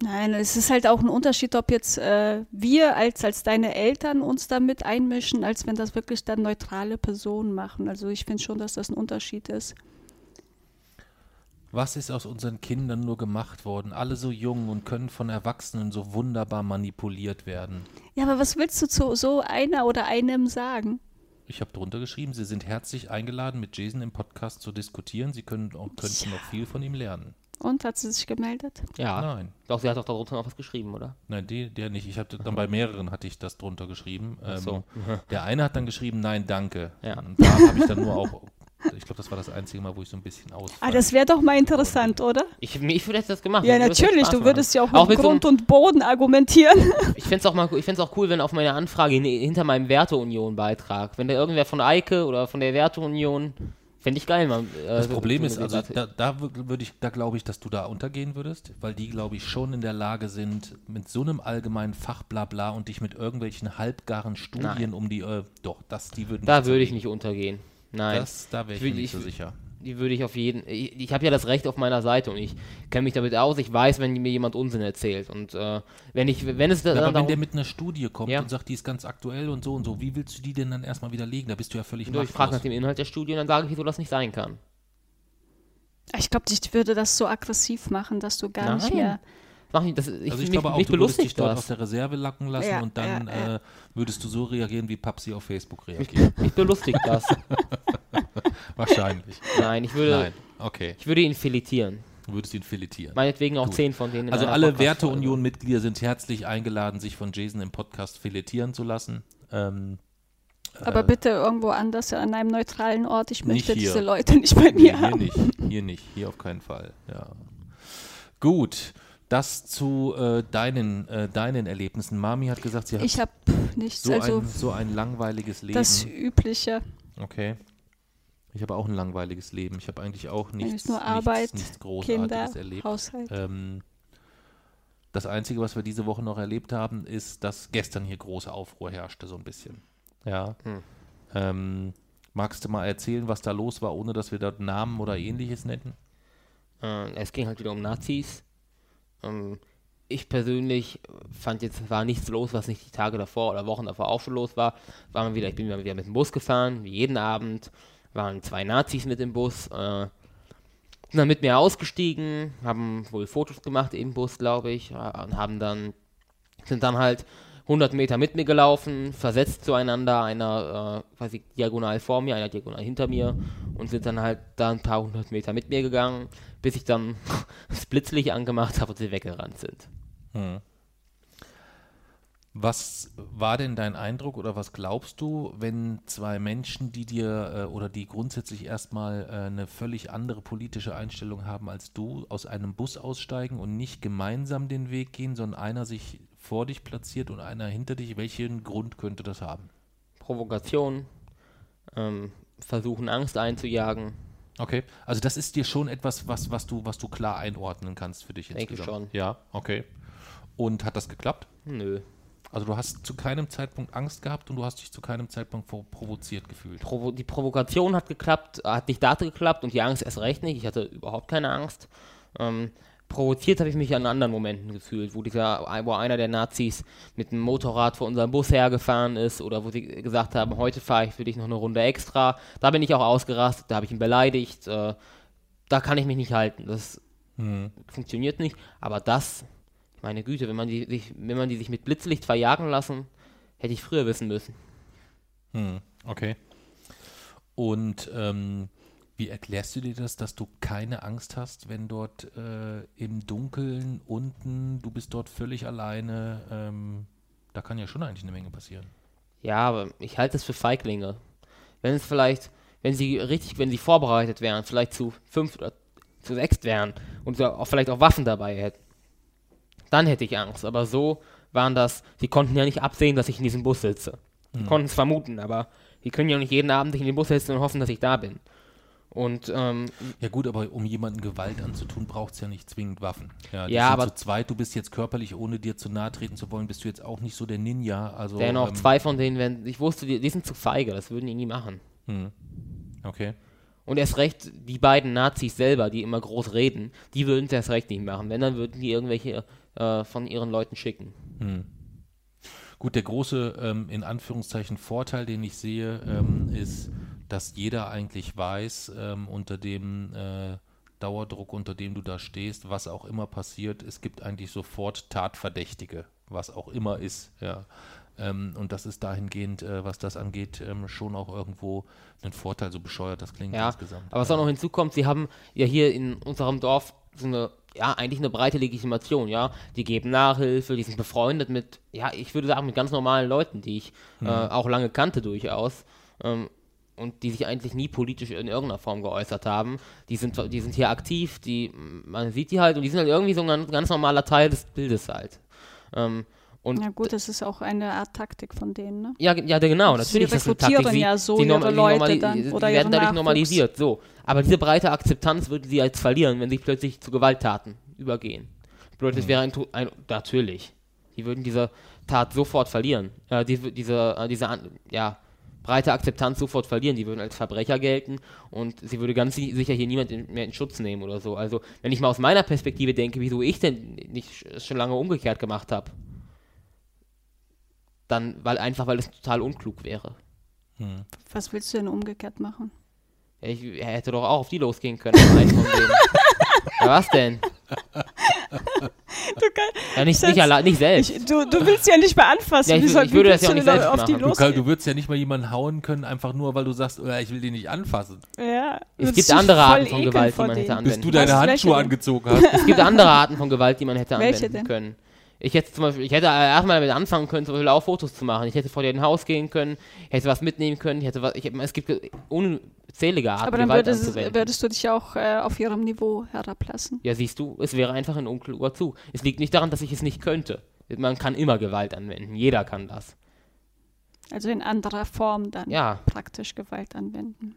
[SPEAKER 3] Nein, es ist halt auch ein Unterschied, ob jetzt äh, wir als, als deine Eltern uns damit einmischen, als wenn das wirklich dann neutrale Personen machen. Also ich finde schon, dass das ein Unterschied ist.
[SPEAKER 2] Was ist aus unseren Kindern nur gemacht worden? Alle so jung und können von Erwachsenen so wunderbar manipuliert werden.
[SPEAKER 3] Ja, aber was willst du zu so einer oder einem sagen?
[SPEAKER 2] Ich habe drunter geschrieben, Sie sind herzlich eingeladen, mit Jason im Podcast zu diskutieren. Sie können auch, könnten ja. noch viel von ihm lernen.
[SPEAKER 3] Und hat sie sich gemeldet?
[SPEAKER 1] Ja.
[SPEAKER 2] Nein.
[SPEAKER 1] Doch, sie hat doch darunter noch was geschrieben, oder?
[SPEAKER 2] Nein, die, der nicht. Ich hatte dann bei mehreren hatte ich das drunter geschrieben. Ähm, so. Der eine hat dann geschrieben, nein, danke.
[SPEAKER 1] Ja.
[SPEAKER 2] Und da habe ich dann nur auch Ich glaube, das war das einzige Mal, wo ich so ein bisschen aus.
[SPEAKER 3] Ah, das wäre doch mal interessant, oder?
[SPEAKER 1] Ich, ich würde jetzt das gemacht.
[SPEAKER 3] Ja, natürlich. Du würdest ja auch
[SPEAKER 1] Auch
[SPEAKER 3] mit
[SPEAKER 1] mit so
[SPEAKER 3] Grund und Boden argumentieren.
[SPEAKER 1] Ich fände es auch, mal- ich fänd's auch cool, wenn auf meine Anfrage hin- hinter meinem Werteunion-Beitrag, wenn da irgendwer von Eike oder von der Werteunion, fände ich geil, man. Äh,
[SPEAKER 2] Das Problem ist, also da, da würde ich, da glaube ich, dass du da untergehen würdest, weil die, glaube ich, schon in der Lage sind, mit so einem allgemeinen Fachblabla und dich mit irgendwelchen halbgaren Studien
[SPEAKER 1] Nein.
[SPEAKER 2] um die, äh, doch, das, die würden
[SPEAKER 1] Da würde ich nicht untergehen. Nein.
[SPEAKER 2] Das, da wäre ich,
[SPEAKER 1] Ich
[SPEAKER 2] mir nicht
[SPEAKER 1] ich
[SPEAKER 2] so sicher.
[SPEAKER 1] die würde ich auf jeden. Ich, ich habe ja das Recht auf meiner Seite und ich kenne mich damit aus. Ich weiß, wenn mir jemand Unsinn erzählt. Und äh, wenn ich, wenn es
[SPEAKER 2] Ja, aber
[SPEAKER 1] dann
[SPEAKER 2] wenn der mit einer Studie kommt
[SPEAKER 1] Ja.
[SPEAKER 2] und sagt, die ist ganz aktuell und so und so, wie willst du die denn dann erstmal widerlegen? Da bist du ja völlig
[SPEAKER 1] ich frage nach dem Inhalt der Studie und dann sage ich, wieso das nicht sein kann.
[SPEAKER 3] Ich glaube, ich würde das so aggressiv machen, dass du gar nicht
[SPEAKER 1] Nein.
[SPEAKER 3] mehr.
[SPEAKER 1] Mach nicht, das, ich,
[SPEAKER 2] Also ich
[SPEAKER 1] mich,
[SPEAKER 2] glaube auch, du würdest dich
[SPEAKER 1] belustigt
[SPEAKER 2] dort aus
[SPEAKER 1] das.
[SPEAKER 2] der Reserve lacken lassen
[SPEAKER 3] Ja,
[SPEAKER 2] und dann
[SPEAKER 3] ja, ja.
[SPEAKER 2] Äh, würdest du so reagieren, wie Papsi auf Facebook reagiert.
[SPEAKER 1] mich belustigt das.
[SPEAKER 2] Wahrscheinlich.
[SPEAKER 1] Nein, ich würde,
[SPEAKER 2] Nein, okay.
[SPEAKER 1] ich würde ihn filetieren.
[SPEAKER 2] Du würdest ihn filetieren.
[SPEAKER 1] Meinetwegen auch
[SPEAKER 2] Gut.
[SPEAKER 1] zehn von denen.
[SPEAKER 2] Also alle. Werteunion-Mitglieder sind herzlich eingeladen, sich von Jason im Podcast filetieren zu lassen. Ähm,
[SPEAKER 3] Aber bitte irgendwo anders an einem neutralen Ort. Ich möchte
[SPEAKER 2] hier.
[SPEAKER 3] diese Leute nicht bei
[SPEAKER 2] nee,
[SPEAKER 3] mir
[SPEAKER 2] hier
[SPEAKER 3] haben.
[SPEAKER 2] nicht, hier nicht, hier auf keinen Fall. Ja. Gut, das zu äh, deinen, äh, deinen Erlebnissen. Mami hat gesagt, sie hat
[SPEAKER 3] Ich habe nichts.
[SPEAKER 2] so,
[SPEAKER 3] also
[SPEAKER 2] ein, so ein langweiliges Leben.
[SPEAKER 3] das Übliche.
[SPEAKER 2] Okay. Ich habe auch ein langweiliges Leben. Ich habe eigentlich auch nichts,
[SPEAKER 3] Eigentlich nur Arbeit,
[SPEAKER 2] nichts, nichts Großartiges
[SPEAKER 3] Kinder,
[SPEAKER 2] erlebt.
[SPEAKER 3] Haushalt.
[SPEAKER 2] Ähm, das Einzige, was wir diese Woche noch erlebt haben, ist, dass gestern hier große Aufruhr herrschte, so ein bisschen. Ja.
[SPEAKER 1] Hm.
[SPEAKER 2] Ähm, magst du mal erzählen, was da los war, ohne dass wir dort Namen oder ähnliches nennen?
[SPEAKER 1] Äh, es ging halt wieder um Nazis. Ähm, ich persönlich fand jetzt, war nichts los, was nicht die Tage davor oder Wochen davor auch schon los war. war mal wieder, ich bin wieder mit dem Bus gefahren, wie jeden Abend. Waren zwei Nazis mit im Bus. Äh, sind dann mit mir ausgestiegen, haben wohl Fotos gemacht im Bus, glaube ich. ja, Und haben dann, sind dann halt 100 Meter mit mir gelaufen, versetzt zueinander, einer äh, quasi diagonal vor mir, einer diagonal hinter mir und sind dann halt da ein paar hundert Meter mit mir gegangen, bis ich dann das Blitzlicht angemacht habe und sie weggerannt sind.
[SPEAKER 2] Was war denn dein Eindruck oder was glaubst du, wenn zwei Menschen, die dir äh, oder die grundsätzlich erstmal äh, eine völlig andere politische Einstellung haben als du, aus einem Bus aussteigen und nicht gemeinsam den Weg gehen, sondern einer sich vor dich platziert und einer hinter dich, welchen Grund könnte das haben?
[SPEAKER 1] Provokation, ähm, versuchen Angst einzujagen,
[SPEAKER 2] Okay, also das ist dir schon etwas, was, was, du, was du klar einordnen kannst für dich
[SPEAKER 1] Denke
[SPEAKER 2] insgesamt.
[SPEAKER 1] schon.
[SPEAKER 2] Ja, okay. Und hat das geklappt?
[SPEAKER 1] nö.
[SPEAKER 2] Also du hast zu keinem Zeitpunkt Angst gehabt und du hast dich zu keinem Zeitpunkt pro- provoziert gefühlt.
[SPEAKER 1] Provo die Provokation hat geklappt, hat nicht da geklappt und die Angst erst recht nicht. Ich hatte überhaupt keine Angst. Ähm, provoziert habe ich mich an anderen Momenten gefühlt, wo dieser, wo einer der Nazis mit dem Motorrad vor unserem Bus hergefahren ist oder wo sie gesagt haben, heute fahre ich für dich noch eine Runde extra. Da bin ich auch ausgerastet, da habe ich ihn beleidigt. Äh, da kann ich mich nicht halten. Das funktioniert nicht. Aber das, meine Güte, wenn man die sich, wenn man die sich mit Blitzlicht verjagen lassen, hätte ich früher wissen müssen.
[SPEAKER 2] Hm, okay. Und ähm, wie erklärst du dir das, dass du keine Angst hast, wenn dort äh, im Dunkeln unten, du bist dort völlig alleine, ähm, da kann ja schon eigentlich eine Menge passieren.
[SPEAKER 1] Ja, aber ich halte es für Feiglinge. Wenn es vielleicht, wenn sie richtig, wenn sie vorbereitet wären, vielleicht zu fünf oder zu sechs wären und auch vielleicht auch Waffen dabei hätten, dann hätte ich Angst. Aber so waren das, sie konnten ja nicht absehen, dass ich in diesem Bus sitze. Sie konnten es vermuten, aber die können ja nicht jeden Abend sich in den Bus setzen und hoffen, dass ich da bin. Und ähm,
[SPEAKER 2] Ja gut, aber um jemandem Gewalt anzutun, braucht es ja nicht zwingend Waffen. Ja,
[SPEAKER 1] Ja, aber-
[SPEAKER 2] zu zweit, du bist jetzt körperlich, ohne dir zu nahe treten zu wollen, bist du jetzt auch nicht so der Ninja. Also,
[SPEAKER 1] dennoch
[SPEAKER 2] ähm,
[SPEAKER 1] zwei von denen, wenn ich wusste, die, die sind zu feige, das würden die nie machen.
[SPEAKER 2] Okay.
[SPEAKER 1] Und erst recht, die beiden Nazis selber, die immer groß reden, die würden es erst recht nicht machen. Wenn, dann würden die irgendwelche äh, von ihren Leuten schicken.
[SPEAKER 2] Gut, der große, ähm, in Anführungszeichen, Vorteil, den ich sehe, ähm, ist, dass jeder eigentlich weiß, ähm, unter dem äh, Dauerdruck, unter dem du da stehst, was auch immer passiert, es gibt eigentlich sofort Tatverdächtige, was auch immer ist, ja. Ähm, und das ist dahingehend, äh, was das angeht, ähm, schon auch irgendwo ein Vorteil, so bescheuert das klingt
[SPEAKER 1] Ja,
[SPEAKER 2] insgesamt.
[SPEAKER 1] aber was auch noch hinzukommt, sie haben ja hier in unserem Dorf so eine, ja, eigentlich eine breite Legitimation, ja. Die geben Nachhilfe, die sind befreundet mit, ja, ich würde sagen, mit ganz normalen Leuten, die ich äh, auch lange kannte durchaus. Ähm, und die sich eigentlich nie politisch in irgendeiner Form geäußert haben. Die sind, die sind hier aktiv, die, man sieht die halt und die sind halt irgendwie so ein ganz normaler Teil des Bildes halt. Ähm, und
[SPEAKER 3] ja gut, das ist auch eine Art Taktik von denen, ne?
[SPEAKER 1] Ja, ja genau,
[SPEAKER 3] Sie
[SPEAKER 1] natürlich.
[SPEAKER 3] rekrutieren
[SPEAKER 1] das
[SPEAKER 3] ja so ihre Leute dann, oder
[SPEAKER 1] die werden dadurch
[SPEAKER 3] Nachwuchs.
[SPEAKER 1] normalisiert, so. Aber diese breite Akzeptanz würde sie jetzt verlieren, wenn sie plötzlich zu Gewalttaten übergehen. Bedeutet, es wäre ein, To- ein, natürlich. Die würden diese Tat sofort verlieren. Äh, die, diese, äh, diese, ja, breite Akzeptanz sofort verlieren. Die würden als Verbrecher gelten und sie würde ganz si- sicher hier niemand in, mehr in Schutz nehmen oder so. Also, wenn ich mal aus meiner Perspektive denke, wieso ich denn nicht sch- schon lange umgekehrt gemacht habe, dann, weil einfach, weil es total unklug wäre.
[SPEAKER 2] Hm.
[SPEAKER 3] Was willst du denn umgekehrt machen?
[SPEAKER 1] Ich, hätte doch auch auf die losgehen können. ja, was denn?
[SPEAKER 3] Du,
[SPEAKER 1] Ja, nicht,
[SPEAKER 3] Schatz,
[SPEAKER 1] nicht, alle, nicht selbst.
[SPEAKER 3] ich, du, du willst ja nicht mehr anfassen.
[SPEAKER 1] Ja, ich
[SPEAKER 3] soll-
[SPEAKER 1] ich würde das ja nicht selbst
[SPEAKER 3] auf die
[SPEAKER 1] machen.
[SPEAKER 2] Du, Karl, du würdest ja nicht mal jemanden hauen können, einfach nur, weil du sagst, oh, ich will den nicht anfassen.
[SPEAKER 3] Ja,
[SPEAKER 1] es gibt andere Arten von Gewalt, die man hätte anwenden
[SPEAKER 2] Bis du
[SPEAKER 1] können.
[SPEAKER 2] deine Handschuhe angezogen hast.
[SPEAKER 1] Es gibt andere Arten von Gewalt, die man hätte
[SPEAKER 3] Welche
[SPEAKER 1] anwenden
[SPEAKER 3] denn?
[SPEAKER 1] können. Ich hätte zum Beispiel, ich hätte erstmal damit anfangen können, zum Beispiel auch Fotos zu machen. Ich hätte vor dir Haus gehen können, hätte was mitnehmen können, ich hätte was, ich, es gibt unzählige Arten,
[SPEAKER 3] Aber dann
[SPEAKER 1] Gewalt
[SPEAKER 3] würdest,
[SPEAKER 1] anzuwenden.
[SPEAKER 3] würdest du dich auch äh, auf ihrem Niveau herablassen.
[SPEAKER 1] ja, siehst du, es wäre einfach ein unkluger Zug. Es liegt nicht daran, dass ich es nicht könnte. Man kann immer Gewalt anwenden, jeder kann das.
[SPEAKER 3] Also in anderer Form dann
[SPEAKER 1] Ja.
[SPEAKER 3] praktisch Gewalt anwenden.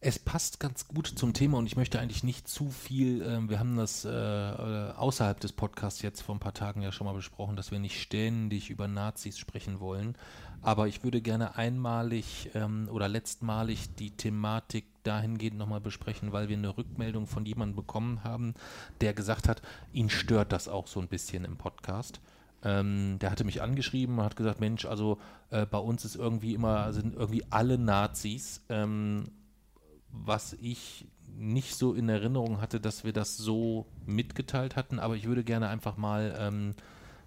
[SPEAKER 2] Es passt ganz gut zum Thema und ich möchte eigentlich nicht zu viel, ähm, wir haben das äh, äh, außerhalb des Podcasts jetzt vor ein paar Tagen ja schon mal besprochen, dass wir nicht ständig über Nazis sprechen wollen, aber ich würde gerne einmalig ähm, oder letztmalig die Thematik dahingehend nochmal besprechen, weil wir eine Rückmeldung von jemandem bekommen haben, der gesagt hat, ihn stört das auch so ein bisschen im Podcast. Ähm, der hatte mich angeschrieben und hat gesagt, Mensch, also äh, bei uns ist irgendwie immer, sind irgendwie alle Nazis. Ähm, was ich nicht so in Erinnerung hatte, dass wir das so mitgeteilt hatten, aber ich würde gerne einfach mal ähm,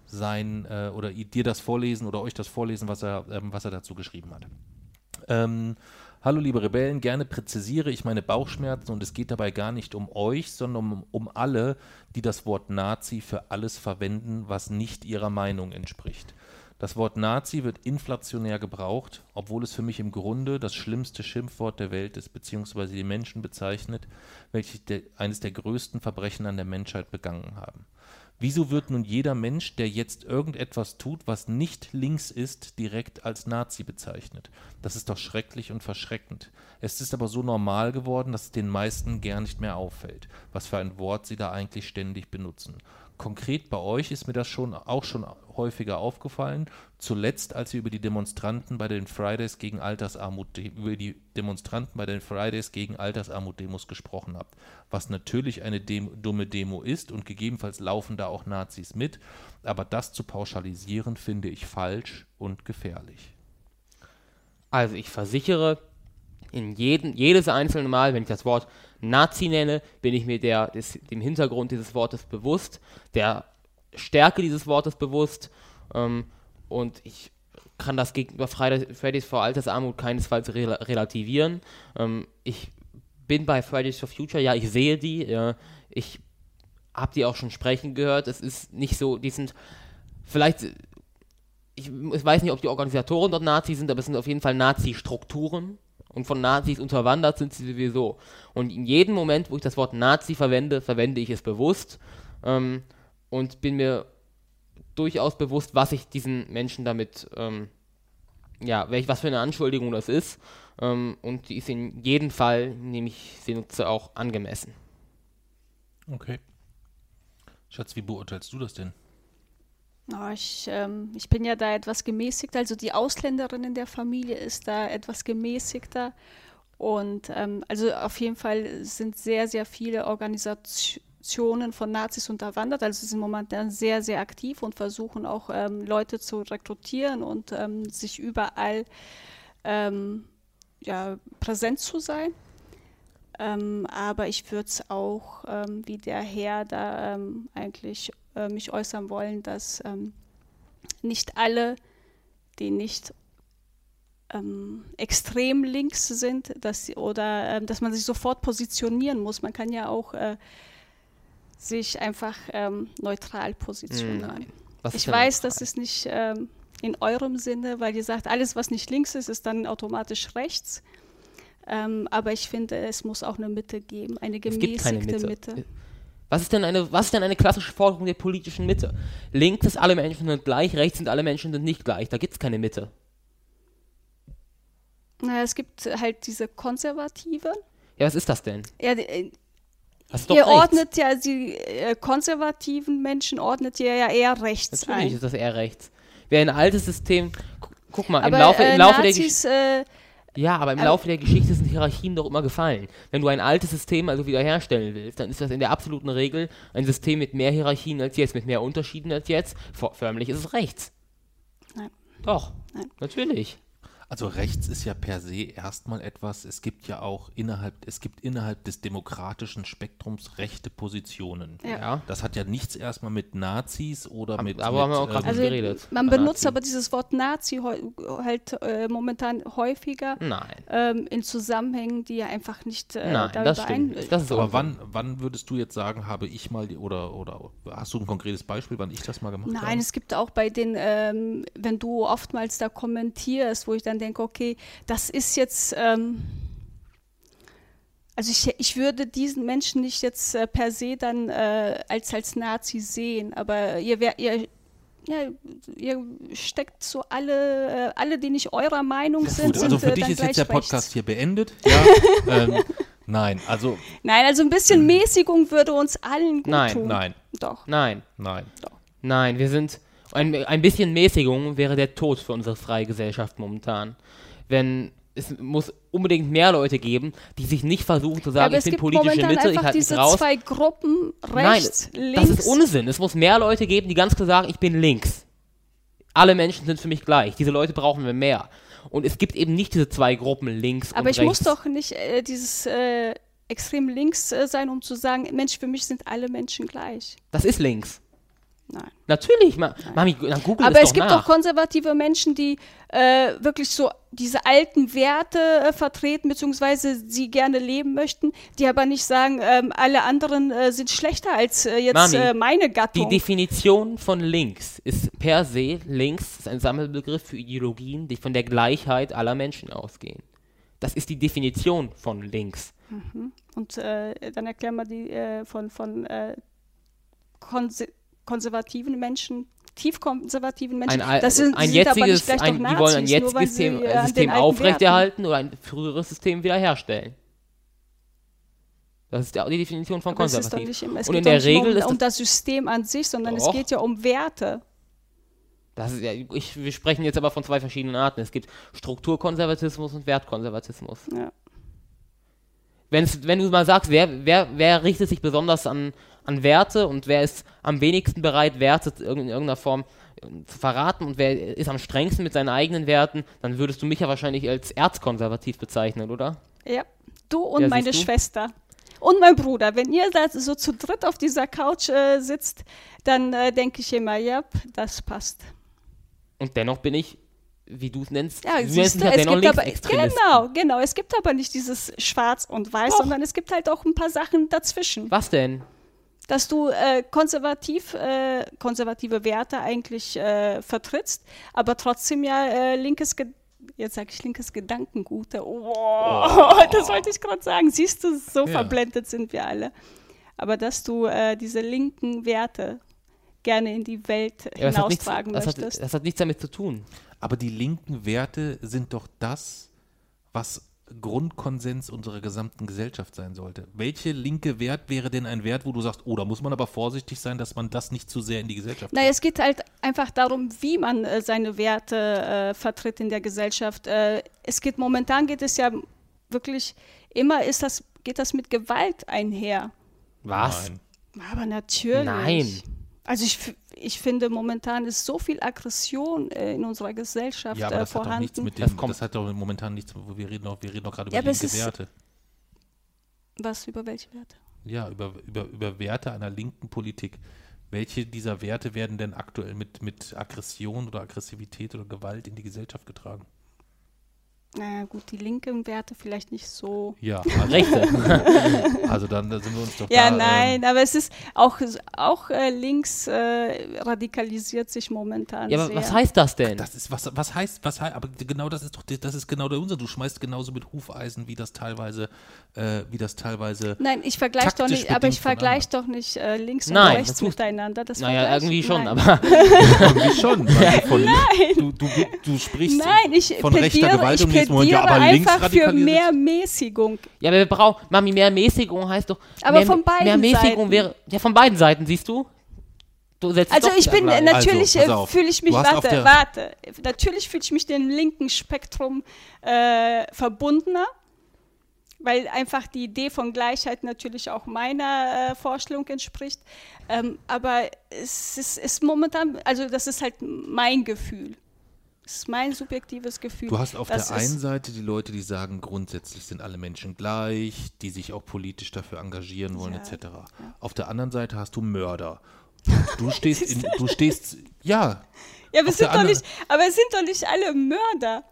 [SPEAKER 2] sein äh, oder dir das vorlesen oder euch das vorlesen, was er, ähm, was er dazu geschrieben hat. Ähm, Hallo liebe Rebellen, gerne präzisiere ich meine Bauchschmerzen und es geht dabei gar nicht um euch, sondern um, um alle, die das Wort Nazi für alles verwenden, was nicht ihrer Meinung entspricht. Das Wort Nazi wird inflationär gebraucht, obwohl es für mich im Grunde das schlimmste Schimpfwort der Welt ist, beziehungsweise die Menschen bezeichnet, welche der, eines der größten Verbrechen an der Menschheit begangen haben. Wieso wird nun jeder Mensch, der jetzt irgendetwas tut, was nicht links ist, direkt als Nazi bezeichnet? Das ist doch schrecklich und verschreckend. Es ist aber so normal geworden, dass es den meisten gar nicht mehr auffällt, was für ein Wort sie da eigentlich ständig benutzen. Konkret bei euch ist mir das schon auch schon häufiger aufgefallen. Zuletzt, als wir über die Demonstranten bei den Fridays gegen Altersarmut, über die Demonstranten bei den Fridays gegen Altersarmut-Demos gesprochen habt. Was natürlich eine Dem dumme Demo ist und gegebenenfalls laufen da auch Nazis mit. Aber das zu pauschalisieren finde ich falsch und gefährlich.
[SPEAKER 1] Also ich versichere, in jeden, jedes einzelne Mal, wenn ich das Wort Nazi nenne, bin ich mir der, des, dem Hintergrund dieses Wortes bewusst, der Stärke dieses Wortes bewusst ähm, und ich kann das gegenüber Fridays, for Altersarmut keinesfalls rel relativieren. Ähm, ich bin bei Fridays for Future, ja, ich sehe die, ja, ich habe die auch schon sprechen gehört. Es ist nicht so, die sind vielleicht ich, ich weiß nicht, ob die Organisatoren dort Nazis sind, aber es sind auf jeden Fall Nazi-Strukturen. Und von Nazis unterwandert sind sie sowieso. Und in jedem Moment, wo ich das Wort Nazi verwende, verwende ich es bewusst. Ähm, und bin mir durchaus bewusst, was ich diesen Menschen damit, ähm, ja, welch, was für eine Anschuldigung das ist. Ähm, und die ist in jedem Fall, nehme ich sie nutze, auch angemessen.
[SPEAKER 2] Okay. Schatz, wie beurteilst du das denn?
[SPEAKER 3] Oh, ich, ähm, ich bin ja da etwas gemäßigt. Also die Ausländerin in der Familie ist da etwas gemäßigter. Und ähm, also auf jeden Fall sind sehr, sehr viele Organisationen von Nazis unterwandert. Also sie sind momentan sehr, sehr aktiv und versuchen auch ähm, Leute zu rekrutieren und ähm, sich überall ähm, ja, präsent zu sein. Ähm, aber ich würde es auch, ähm, wie der Herr da eigentlich äh, mich äußern wollen, dass nicht alle, die nicht ähm, extrem links sind, dass oder ähm, dass man sich sofort positionieren muss. Man kann ja auch äh, sich einfach ähm, neutral positionieren.
[SPEAKER 1] Was
[SPEAKER 3] Ich weiß,
[SPEAKER 1] neutral?
[SPEAKER 3] das ist nicht, ähm, in eurem Sinne, weil ihr sagt, alles, was nicht links ist, ist dann automatisch rechts. Ähm, aber ich finde, es muss auch eine Mitte geben, eine
[SPEAKER 1] Es gibt keine
[SPEAKER 3] gemäßigte
[SPEAKER 1] Mitte.
[SPEAKER 3] Mitte.
[SPEAKER 1] Was ist, denn eine, was ist denn eine klassische Forderung der politischen Mitte? Links ist alle Menschen sind gleich, rechts sind alle Menschen sind nicht gleich. Da gibt es keine Mitte.
[SPEAKER 3] Naja, es gibt halt diese Konservative.
[SPEAKER 1] Ja, was ist das denn?
[SPEAKER 3] Ja, die- äh,
[SPEAKER 1] doch
[SPEAKER 3] ihr
[SPEAKER 1] rechts.
[SPEAKER 3] ordnet ja die äh, konservativen Menschen ordnet ihr ja eher rechts
[SPEAKER 1] Natürlich
[SPEAKER 3] ein.
[SPEAKER 1] ist das eher rechts. Wer ein altes System. gu- Guck mal,
[SPEAKER 3] Aber
[SPEAKER 1] im Laufe,
[SPEAKER 3] äh,
[SPEAKER 1] im Laufe der Geschichte.
[SPEAKER 3] Nazis, äh,
[SPEAKER 1] Ja, aber im
[SPEAKER 3] aber-
[SPEAKER 1] Laufe der Geschichte sind Hierarchien doch immer gefallen. Wenn du ein altes System also wiederherstellen willst, dann ist das in der absoluten Regel ein System mit mehr Hierarchien als jetzt, mit mehr Unterschieden als jetzt. Förmlich ist es rechts.
[SPEAKER 3] Nein.
[SPEAKER 1] Doch.
[SPEAKER 3] Nein.
[SPEAKER 1] Natürlich.
[SPEAKER 2] Also rechts ist ja per se erstmal etwas, es gibt ja auch innerhalb, es gibt innerhalb des demokratischen Spektrums rechte Positionen.
[SPEAKER 3] Ja.
[SPEAKER 2] Das hat ja nichts erstmal mit Nazis oder
[SPEAKER 1] Haben-
[SPEAKER 2] mit.
[SPEAKER 1] darüber haben wir auch gerade
[SPEAKER 3] also
[SPEAKER 1] geredet.
[SPEAKER 3] man
[SPEAKER 1] Nazi.
[SPEAKER 3] benutzt aber dieses Wort Nazi halt äh, momentan häufiger
[SPEAKER 1] Nein.
[SPEAKER 3] ähm, in Zusammenhängen, die ja einfach nicht äh,
[SPEAKER 1] Nein,
[SPEAKER 3] da
[SPEAKER 1] das stimmt.
[SPEAKER 3] überein-
[SPEAKER 1] Das ist
[SPEAKER 2] aber wann, wann würdest du jetzt sagen, habe ich mal die, oder, oder hast du ein konkretes Beispiel, wann ich das mal gemacht habe?
[SPEAKER 3] Nein, es gibt auch bei den, ähm, wenn du oftmals da kommentierst, wo ich dann denke, okay, das ist jetzt, ähm, also ich, ich würde diesen Menschen nicht jetzt äh, per se dann äh, als, als Nazi sehen, aber ihr, wär, ihr, ja, ihr steckt so alle, äh, alle, die nicht eurer Meinung sind,
[SPEAKER 2] Gut, also
[SPEAKER 3] sind
[SPEAKER 2] für
[SPEAKER 3] äh,
[SPEAKER 2] dich ist jetzt der
[SPEAKER 3] gleich rechts.
[SPEAKER 2] Podcast hier beendet. Ja, ähm, nein, also
[SPEAKER 3] Nein, also ein bisschen Mäßigung würde uns allen gut
[SPEAKER 1] Nein,
[SPEAKER 3] tun.
[SPEAKER 2] nein,
[SPEAKER 3] Doch.
[SPEAKER 1] Nein.
[SPEAKER 2] nein.
[SPEAKER 1] Nein, wir sind. Ein, ein bisschen Mäßigung wäre der Tod für unsere freie Gesellschaft momentan. Wenn. Es muss unbedingt mehr Leute geben, die sich nicht versuchen zu
[SPEAKER 3] Ja,
[SPEAKER 1] sagen,
[SPEAKER 3] aber
[SPEAKER 1] ich
[SPEAKER 3] es
[SPEAKER 1] bin politische Mitte, ich
[SPEAKER 3] einfach
[SPEAKER 1] halte mich
[SPEAKER 3] diese
[SPEAKER 1] raus.
[SPEAKER 3] zwei Gruppen,
[SPEAKER 1] Nein,
[SPEAKER 3] rechts, links.
[SPEAKER 1] das ist Unsinn. Es muss mehr Leute geben, die ganz klar sagen, ich bin links. Alle Menschen sind für mich gleich. Diese Leute brauchen wir mehr. Und es gibt eben nicht diese zwei Gruppen links
[SPEAKER 3] Aber
[SPEAKER 1] und
[SPEAKER 3] ich
[SPEAKER 1] rechts.
[SPEAKER 3] muss doch nicht äh, dieses äh, extrem links äh, sein, um zu sagen, Mensch, für mich sind alle Menschen gleich.
[SPEAKER 1] Das ist links.
[SPEAKER 3] Nein.
[SPEAKER 1] Natürlich, Ma Mami, dann google
[SPEAKER 3] Aber
[SPEAKER 1] es
[SPEAKER 3] es
[SPEAKER 1] doch
[SPEAKER 3] gibt
[SPEAKER 1] nach.
[SPEAKER 3] auch konservative Menschen, die äh, wirklich so diese alten Werte äh, vertreten, beziehungsweise sie gerne leben möchten, die aber nicht sagen, ähm, alle anderen äh, sind schlechter als äh, jetzt
[SPEAKER 1] Mami,
[SPEAKER 3] äh, meine
[SPEAKER 1] Die
[SPEAKER 3] Gattung.
[SPEAKER 1] Definition von links ist per se, links ist ein Sammelbegriff für Ideologien, die von der Gleichheit aller Menschen ausgehen. Das ist die Definition von links.
[SPEAKER 3] Und äh, dann erklär mal die äh, von, von äh, konse konservativen Menschen, tiefkonservativen Menschen.
[SPEAKER 1] Ein,
[SPEAKER 3] das sind,
[SPEAKER 1] ein
[SPEAKER 3] sind
[SPEAKER 1] jetziges,
[SPEAKER 3] gleich
[SPEAKER 1] ein,
[SPEAKER 3] doch
[SPEAKER 1] die wollen ein
[SPEAKER 3] Nazis,
[SPEAKER 1] jetziges System,
[SPEAKER 3] äh,
[SPEAKER 1] äh, System aufrechterhalten oder ein früheres System wiederherstellen. Das ist ja auch die Definition von
[SPEAKER 3] es
[SPEAKER 1] konservativ.
[SPEAKER 3] nicht es
[SPEAKER 1] Und
[SPEAKER 3] geht
[SPEAKER 1] in der
[SPEAKER 3] nicht
[SPEAKER 1] Regel
[SPEAKER 3] um,
[SPEAKER 1] ist
[SPEAKER 3] um
[SPEAKER 1] das,
[SPEAKER 3] System an sich, sondern es
[SPEAKER 1] Doch.
[SPEAKER 3] geht ja um Werte.
[SPEAKER 1] das ist ja, ich, wir sprechen jetzt aber von zwei verschiedenen Arten. Es gibt Strukturkonservatismus und Wertkonservatismus.
[SPEAKER 3] Ja.
[SPEAKER 1] Wenn's, wenn du mal sagst, wer, wer, wer richtet sich besonders an, an Werte und wer ist am wenigsten bereit, Werte in irgendeiner Form äh, zu verraten und wer ist am strengsten mit seinen eigenen Werten, dann würdest du mich ja wahrscheinlich als erzkonservativ bezeichnen, oder?
[SPEAKER 3] Ja, du und
[SPEAKER 1] Ja,
[SPEAKER 3] meine
[SPEAKER 1] du?
[SPEAKER 3] Schwester. Und mein Bruder. Wenn ihr da so zu dritt auf dieser Couch äh, sitzt, dann äh, denke ich immer, ja, das passt.
[SPEAKER 1] Und dennoch bin ich, wie du es nennst,
[SPEAKER 3] Ja,
[SPEAKER 1] du nennst
[SPEAKER 3] du,
[SPEAKER 1] ja
[SPEAKER 3] es
[SPEAKER 1] dennoch
[SPEAKER 3] gibt aber, genau, genau, es gibt aber nicht dieses Schwarz und Weiß,
[SPEAKER 1] Doch.
[SPEAKER 3] sondern es gibt halt auch ein paar Sachen dazwischen.
[SPEAKER 1] Was denn?
[SPEAKER 3] Dass du äh, konservativ, äh, konservative Werte eigentlich äh, vertrittst, aber trotzdem ja äh, linkes, Ge jetzt sage ich linkes Gedankengut. Oh, das wollte ich gerade sagen. Siehst du, so
[SPEAKER 2] Ja.
[SPEAKER 3] verblendet sind wir alle. Aber dass du äh, diese linken Werte gerne in die Welt
[SPEAKER 1] Ja, hat nichts,
[SPEAKER 3] hinaustragen
[SPEAKER 1] das, hat,
[SPEAKER 3] möchtest.
[SPEAKER 1] das hat nichts damit zu tun.
[SPEAKER 2] Aber die linken Werte sind doch das, was Grundkonsens unserer gesamten Gesellschaft sein sollte. Welche linke Wert wäre denn ein Wert, wo du sagst, oh, da muss man aber vorsichtig sein, dass man das nicht zu sehr in die Gesellschaft
[SPEAKER 3] Naja, es geht halt einfach darum, wie man äh, seine Werte äh, vertritt in der Gesellschaft. Äh, es geht momentan geht es ja wirklich immer ist das geht das mit Gewalt einher.
[SPEAKER 1] Was?
[SPEAKER 2] Nein.
[SPEAKER 3] Aber natürlich.
[SPEAKER 1] Nein.
[SPEAKER 3] Also ich, ich finde momentan ist so viel Aggression äh, in unserer Gesellschaft
[SPEAKER 2] Ja, aber
[SPEAKER 3] äh,
[SPEAKER 2] das hat doch nichts
[SPEAKER 3] vorhanden.
[SPEAKER 2] mit
[SPEAKER 1] Das
[SPEAKER 2] dem,
[SPEAKER 1] kommt-
[SPEAKER 2] das hat doch momentan nichts, wir reden doch, wir reden doch gerade über
[SPEAKER 3] Ja, aber es
[SPEAKER 2] linke Werte.
[SPEAKER 3] Was über welche Werte?
[SPEAKER 2] Ja, über, über, über Werte einer linken Politik. Welche dieser Werte werden denn aktuell mit, mit Aggression oder Aggressivität oder Gewalt in die Gesellschaft getragen?
[SPEAKER 3] Naja, gut, die linken Werte vielleicht nicht so.
[SPEAKER 2] Ja, also,
[SPEAKER 1] Rechte.
[SPEAKER 2] also dann da sind wir uns doch
[SPEAKER 3] Ja,
[SPEAKER 2] da,
[SPEAKER 3] nein,
[SPEAKER 2] Ähm,
[SPEAKER 3] aber es ist auch, auch äh, links äh, radikalisiert sich momentan
[SPEAKER 1] ja, aber
[SPEAKER 3] sehr.
[SPEAKER 1] was heißt das denn?
[SPEAKER 2] das ist was, was heißt, was heißt, aber genau das ist doch, das ist genau der Unsinn. Du schmeißt genauso mit Hufeisen, wie das teilweise, äh, wie das teilweise.
[SPEAKER 3] Nein, ich vergleiche doch nicht, aber ich vergleiche doch nicht äh, links und
[SPEAKER 1] Nein,
[SPEAKER 3] rechts
[SPEAKER 1] das tust-
[SPEAKER 3] miteinander. Das
[SPEAKER 1] naja, irgendwie schon,
[SPEAKER 3] nein.
[SPEAKER 1] aber
[SPEAKER 2] Irgendwie schon. Weil du, von, du, du, du sprichst
[SPEAKER 3] Nein, ich
[SPEAKER 2] von rechter Gewalt
[SPEAKER 3] ich
[SPEAKER 2] und nächsten Moment, ja, aber
[SPEAKER 3] einfach für mehr Mäßigung.
[SPEAKER 1] ja, aber wir brauchen, Mami, mehr Mäßigung heißt doch.
[SPEAKER 3] Aber
[SPEAKER 1] mehr,
[SPEAKER 3] von beiden
[SPEAKER 1] Mehr Mäßigung
[SPEAKER 3] Seiten.
[SPEAKER 1] wäre, ja, von beiden Seiten, siehst du? Du setzt
[SPEAKER 3] Also
[SPEAKER 1] doch
[SPEAKER 3] ich bin äh, natürlich
[SPEAKER 2] Also,
[SPEAKER 3] äh, fühle ich mich warte warte natürlich fühle ich mich dem linken Spektrum äh, verbundener weil einfach die Idee von Gleichheit natürlich auch meiner äh, Vorstellung entspricht ähm, aber es ist, ist momentan also das ist halt mein Gefühl es ist mein subjektives Gefühl
[SPEAKER 2] Du hast auf
[SPEAKER 3] Das
[SPEAKER 2] der einen Seite die Leute, die sagen, grundsätzlich sind alle Menschen gleich, die sich auch politisch dafür engagieren wollen,
[SPEAKER 3] Ja,
[SPEAKER 2] etc. Auf der anderen Seite hast du Mörder. Du stehst, in, du stehst, ja,
[SPEAKER 3] ja wir sind doch nicht aber es sind doch nicht alle Mörder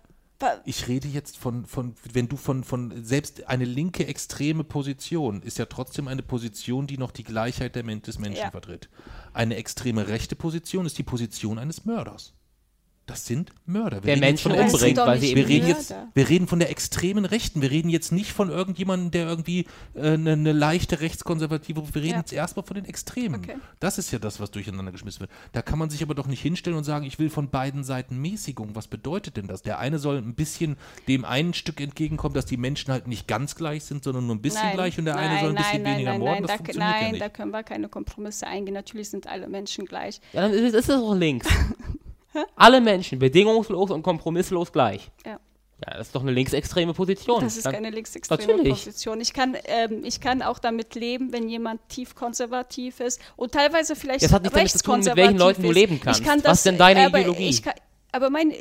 [SPEAKER 2] ich rede jetzt von, von, wenn du von, von, selbst eine linke extreme Position ist ja trotzdem eine Position, die noch die Gleichheit der des Menschen
[SPEAKER 3] Ja.
[SPEAKER 2] vertritt. Eine extreme rechte Position ist die Position eines Mörders. Das sind Mörder. Wir
[SPEAKER 1] Der Menschen umbringt, weil
[SPEAKER 3] nicht
[SPEAKER 1] sie
[SPEAKER 2] Wir reden, jetzt, wir reden von der extremen Rechten. Wir reden jetzt nicht von irgendjemandem, der irgendwie äh, eine, eine leichte rechtskonservative. Wir reden
[SPEAKER 3] Ja.
[SPEAKER 2] jetzt erstmal von den Extremen.
[SPEAKER 3] Okay.
[SPEAKER 2] Das ist ja das, was durcheinander geschmissen wird. Da kann man sich aber doch nicht hinstellen und sagen, ich will von beiden Seiten Mäßigung. Was bedeutet denn das? Der eine soll ein bisschen dem einen Stück entgegenkommen, dass die Menschen halt nicht ganz gleich sind, sondern nur ein bisschen
[SPEAKER 3] Nein,
[SPEAKER 2] gleich und der eine
[SPEAKER 3] nein,
[SPEAKER 2] soll ein bisschen
[SPEAKER 3] nein,
[SPEAKER 2] weniger
[SPEAKER 3] nein,
[SPEAKER 2] morden.
[SPEAKER 3] Nein,
[SPEAKER 2] das
[SPEAKER 3] da,
[SPEAKER 2] funktioniert
[SPEAKER 3] nein
[SPEAKER 2] ja nicht.
[SPEAKER 3] da können wir keine Kompromisse eingehen. Natürlich sind alle Menschen gleich.
[SPEAKER 1] Ja, dann ist, ist es doch links. Alle Menschen, bedingungslos und kompromisslos gleich.
[SPEAKER 3] Ja.
[SPEAKER 1] Ja, das ist doch eine linksextreme Position.
[SPEAKER 3] Das ist
[SPEAKER 1] Dann-
[SPEAKER 3] keine linksextreme
[SPEAKER 1] Natürlich.
[SPEAKER 3] Position. Ich kann, ähm, ich kann auch damit leben, wenn jemand tief konservativ ist und teilweise vielleicht
[SPEAKER 1] Das hat nichts damit zu tun, mit welchen Leuten du
[SPEAKER 3] ist.
[SPEAKER 1] leben kannst.
[SPEAKER 3] Kann
[SPEAKER 1] Was
[SPEAKER 3] das,
[SPEAKER 1] denn deine Ideologie?
[SPEAKER 3] Ich kann, aber meine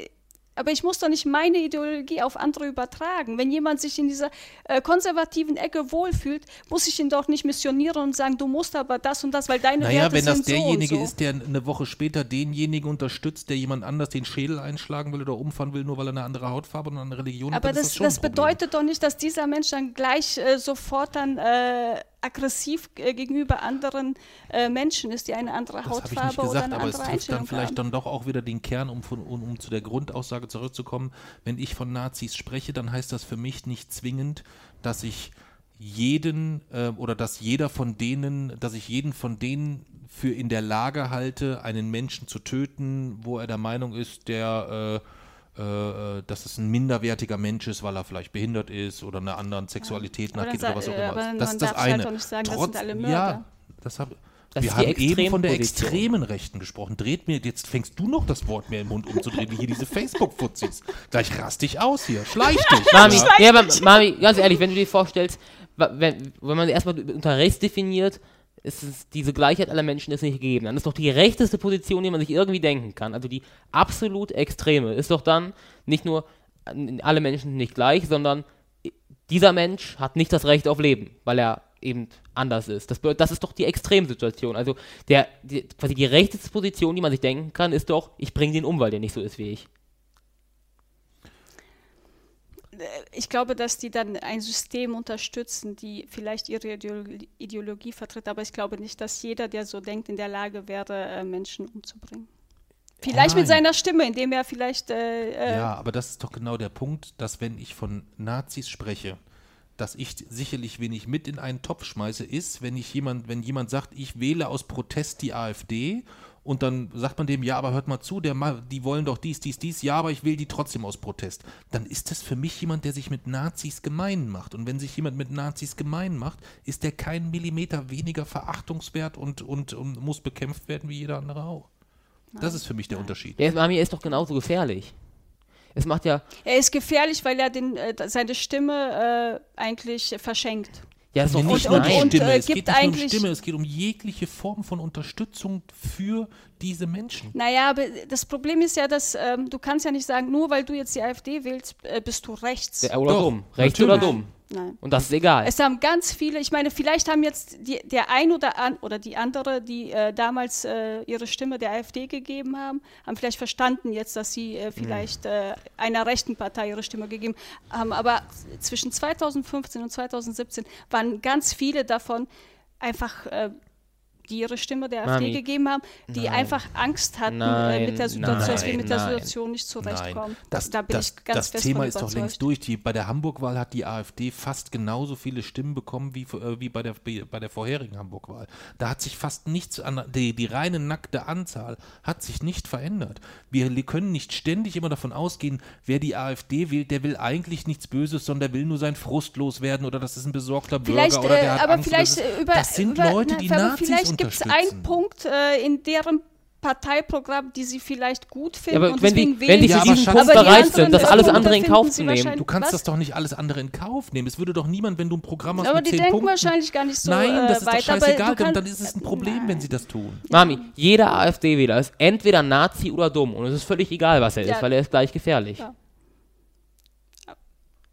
[SPEAKER 3] aber ich muss doch nicht meine Ideologie auf andere übertragen. Wenn jemand sich in dieser äh, konservativen Ecke wohlfühlt, muss ich ihn doch nicht missionieren und sagen, du musst aber das und das, weil deine
[SPEAKER 2] Naja,
[SPEAKER 3] Werte
[SPEAKER 2] wenn das
[SPEAKER 3] sind
[SPEAKER 2] derjenige
[SPEAKER 3] so so.
[SPEAKER 2] ist, der eine Woche später denjenigen unterstützt, der jemand anders den Schädel einschlagen will oder umfahren will, nur weil er eine andere Hautfarbe und eine andere Religion hat,
[SPEAKER 3] Aber das,
[SPEAKER 2] das
[SPEAKER 3] das bedeutet doch nicht, dass dieser Mensch dann gleich äh, sofort dann äh, aggressiv äh, gegenüber anderen äh, Menschen ist, die eine andere
[SPEAKER 2] Das habe ich
[SPEAKER 3] Hautfarbe
[SPEAKER 2] nicht
[SPEAKER 3] oder
[SPEAKER 2] gesagt,
[SPEAKER 3] eine
[SPEAKER 2] aber es
[SPEAKER 3] andere
[SPEAKER 2] trifft
[SPEAKER 3] Einstellung
[SPEAKER 2] dann vielleicht
[SPEAKER 3] haben.
[SPEAKER 2] dann doch auch wieder den Kern, um, von, um, um zu der Grundaussage zurückzukommen. Wenn ich von Nazis spreche, dann heißt das für mich nicht zwingend, dass ich jeden äh, oder dass jeder von denen, dass ich jeden von denen für in der Lage halte, einen Menschen zu töten, wo er der Meinung ist, der äh, dass es ein minderwertiger Mensch ist, weil er vielleicht behindert ist oder einer anderen Sexualität
[SPEAKER 3] Aber
[SPEAKER 2] nachgeht oder was auch
[SPEAKER 3] äh,
[SPEAKER 2] immer.
[SPEAKER 3] aber
[SPEAKER 2] das ist das
[SPEAKER 3] halt
[SPEAKER 2] eine.
[SPEAKER 3] doch nicht sagen, das sind
[SPEAKER 2] Trotz,
[SPEAKER 3] alle
[SPEAKER 2] Ja, das habe
[SPEAKER 1] Das
[SPEAKER 2] wir haben eben von der extremen Rechten gesprochen. Dreht mir, jetzt fängst du noch das Wort mir im Mund umzudrehen, wie hier diese Facebook-Fuzis. Gleich rast dich aus hier. Schleich dich.
[SPEAKER 1] Mami,
[SPEAKER 2] ja.
[SPEAKER 1] ja, aber Mami, ganz ehrlich, wenn du dir vorstellst, wenn, wenn man erstmal unter Rechts definiert, ist es, diese Gleichheit aller Menschen ist nicht gegeben. Dann ist doch die rechteste Position, die man sich irgendwie denken kann, also die absolut extreme, ist doch dann nicht nur äh, alle Menschen nicht gleich, sondern dieser Mensch hat nicht das Recht auf Leben, weil er eben anders ist. Das, das ist doch die Extremsituation. Also der, die, quasi die rechteste Position, die man sich denken kann, ist doch, ich bringe den um, weil der nicht so ist wie ich.
[SPEAKER 3] Ich glaube, dass die dann ein System unterstützen, die vielleicht ihre Ideologie, Ideologie vertritt, aber ich glaube nicht, dass jeder, der so denkt, in der Lage wäre, äh, Menschen umzubringen. Vielleicht
[SPEAKER 2] Nein.
[SPEAKER 3] mit seiner Stimme, indem er vielleicht äh, äh,
[SPEAKER 2] Ja, aber das ist doch genau der Punkt, dass wenn ich von Nazis spreche, dass ich sicherlich, wen ich mit in einen Topf schmeiße, ist, wenn ich jemand, wenn jemand sagt, ich wähle aus Protest die AfD und dann sagt man dem, ja, aber hört mal zu, der, ma- die wollen doch dies, dies, dies, ja, aber ich wähle die trotzdem aus Protest. Dann ist das für mich jemand, der sich mit Nazis gemein macht. Und wenn sich jemand mit Nazis gemein macht, ist der keinen Millimeter weniger verachtungswert und, und, und muss bekämpft werden wie jeder andere auch. Das ist für mich der Unterschied.
[SPEAKER 1] Der Mami ist doch genauso gefährlich. Es macht ja,
[SPEAKER 3] er ist gefährlich, weil er den, äh, seine Stimme äh, eigentlich verschenkt.
[SPEAKER 1] Ja, doch
[SPEAKER 2] Nee,
[SPEAKER 1] nicht
[SPEAKER 3] und-
[SPEAKER 2] nur um
[SPEAKER 3] und-
[SPEAKER 2] Stimme,
[SPEAKER 3] äh,
[SPEAKER 2] es geht nicht nur um Stimme, es geht um jegliche Form von Unterstützung für diese Menschen.
[SPEAKER 3] Naja, aber das Problem ist ja, dass ähm, du kannst ja nicht sagen, nur weil du jetzt die AfD wählst, äh, bist du rechts.
[SPEAKER 1] Ja, oder
[SPEAKER 2] Doch,
[SPEAKER 1] dumm. Rechts
[SPEAKER 2] natürlich.
[SPEAKER 1] oder dumm.
[SPEAKER 3] Nein.
[SPEAKER 1] Und das ist egal.
[SPEAKER 3] Es haben ganz viele, ich meine, vielleicht haben jetzt die, der ein oder an, oder die andere, die äh, damals äh, ihre Stimme der AfD gegeben haben, haben vielleicht verstanden jetzt, dass sie äh, vielleicht äh, einer rechten Partei ihre Stimme gegeben haben. Aber zwischen 2015 und 2017 waren ganz viele davon einfach äh, die ihre Stimme der AfD
[SPEAKER 1] Mami.
[SPEAKER 3] gegeben haben, die
[SPEAKER 1] Nein.
[SPEAKER 3] einfach Angst hatten äh,
[SPEAKER 1] Nein,
[SPEAKER 3] mit der Situation, dass wir
[SPEAKER 2] nein,
[SPEAKER 3] mit der
[SPEAKER 1] nein.
[SPEAKER 3] Situation nicht zurechtkommen.
[SPEAKER 2] Nein, das,
[SPEAKER 3] da bin
[SPEAKER 2] das,
[SPEAKER 3] ich ganz
[SPEAKER 2] das
[SPEAKER 3] fest
[SPEAKER 2] Thema ist doch längst durch. Die, bei der Hamburg-Wahl hat die AfD fast genauso viele Stimmen bekommen wie, äh, wie bei, der, bei der vorherigen Hamburg-Wahl. Da hat sich fast nichts an, die, die reine nackte Anzahl hat sich nicht verändert. Wir können nicht ständig immer davon ausgehen, wer die AfD wählt, der will eigentlich nichts Böses, sondern der will nur sein Frust loswerden oder das ist ein besorgter
[SPEAKER 3] Vielleicht,
[SPEAKER 2] Bürger oder
[SPEAKER 3] äh,
[SPEAKER 2] der hat
[SPEAKER 3] aber
[SPEAKER 2] Angst.
[SPEAKER 3] vielleicht äh, über,
[SPEAKER 2] das sind
[SPEAKER 3] über,
[SPEAKER 2] Leute,
[SPEAKER 3] na,
[SPEAKER 2] die
[SPEAKER 3] aber
[SPEAKER 2] Nazis
[SPEAKER 3] vielleicht gibt es einen Punkt äh, in deren Parteiprogramm, die sie vielleicht gut finden.
[SPEAKER 1] aber
[SPEAKER 3] und
[SPEAKER 1] wenn
[SPEAKER 3] deswegen
[SPEAKER 1] die,
[SPEAKER 3] wählen
[SPEAKER 1] wenn die
[SPEAKER 2] Ja,
[SPEAKER 1] für
[SPEAKER 2] aber
[SPEAKER 1] diesen Punkt
[SPEAKER 2] aber die
[SPEAKER 1] bereit sind, das alles andere in Kauf zu nehmen.
[SPEAKER 2] Du kannst
[SPEAKER 3] Was?
[SPEAKER 2] das doch nicht alles andere in Kauf nehmen. Es würde doch niemand, wenn du ein Programm hast
[SPEAKER 3] aber
[SPEAKER 2] mit
[SPEAKER 3] die
[SPEAKER 2] zehn
[SPEAKER 3] denken
[SPEAKER 2] Punkten.
[SPEAKER 3] wahrscheinlich gar nicht so
[SPEAKER 2] Nein,
[SPEAKER 3] äh,
[SPEAKER 2] das ist
[SPEAKER 3] weit.
[SPEAKER 2] doch
[SPEAKER 3] aber
[SPEAKER 2] scheißegal, dann, dann ist es ein Problem, wenn sie das tun.
[SPEAKER 1] Mami, jeder AfD-Wähler ist entweder Nazi oder dumm. Und es ist völlig egal, was er
[SPEAKER 3] Ja.
[SPEAKER 1] ist, weil er ist gleich gefährlich.
[SPEAKER 3] Ja.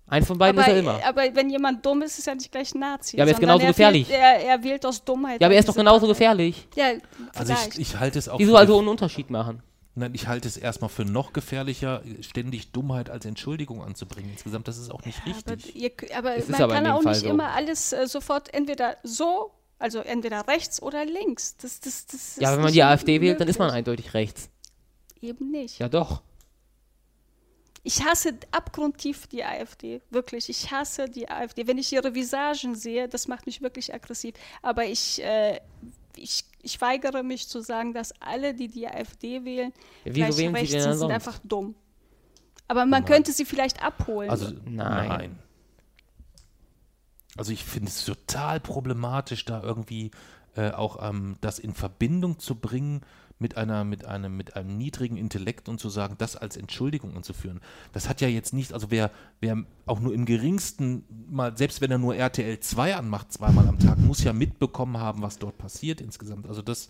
[SPEAKER 1] Eins von beiden
[SPEAKER 3] aber,
[SPEAKER 1] ist er immer.
[SPEAKER 3] aber wenn jemand dumm ist, ist er nicht gleich Nazi.
[SPEAKER 1] Ja, aber er ist genauso gefährlich.
[SPEAKER 3] Wählt, er, er wählt aus Dummheit.
[SPEAKER 1] Ja, aber er ist doch genauso
[SPEAKER 3] Partei.
[SPEAKER 1] gefährlich.
[SPEAKER 3] Ja,
[SPEAKER 2] Also ich, ich halte es auch
[SPEAKER 1] Wieso also einen Unterschied machen?
[SPEAKER 2] nein, ich halte es erstmal für noch gefährlicher, ständig Dummheit als Entschuldigung anzubringen. Insgesamt, das ist auch nicht
[SPEAKER 3] aber
[SPEAKER 2] richtig.
[SPEAKER 3] ihr, aber
[SPEAKER 1] Es ist
[SPEAKER 3] man
[SPEAKER 1] aber
[SPEAKER 3] kann auch
[SPEAKER 1] Fall
[SPEAKER 3] nicht
[SPEAKER 1] so.
[SPEAKER 3] immer alles äh, sofort entweder so, also entweder rechts oder links. Das, das, das
[SPEAKER 1] Ja,
[SPEAKER 3] ist
[SPEAKER 1] wenn man die AfD wählt, dann ist man
[SPEAKER 3] möglich.
[SPEAKER 1] eindeutig rechts.
[SPEAKER 3] Eben nicht.
[SPEAKER 1] Ja, doch.
[SPEAKER 3] Ich hasse abgrundtief die AfD, wirklich. Ich hasse die AfD. Wenn ich ihre Visagen sehe, das macht mich wirklich aggressiv. Aber ich, äh, ich, ich weigere mich zu sagen, dass alle, die die AfD wählen,
[SPEAKER 1] wieso
[SPEAKER 3] gleich
[SPEAKER 1] wählen sie
[SPEAKER 3] rechts sind, sind einfach dumm. Aber man könnte sie vielleicht abholen.
[SPEAKER 2] Also
[SPEAKER 1] Nein.
[SPEAKER 2] nein. Also ich finde es total problematisch, da irgendwie äh, auch ähm, das in Verbindung zu bringen mit einer, mit einem, mit einem niedrigen Intellekt und zu sagen, das als Entschuldigung anzuführen. Das hat ja jetzt nicht, also wer, wer auch nur im geringsten mal, selbst wenn er nur RTL 2 anmacht, zweimal am Tag, muss ja mitbekommen haben, was dort passiert insgesamt. Also das,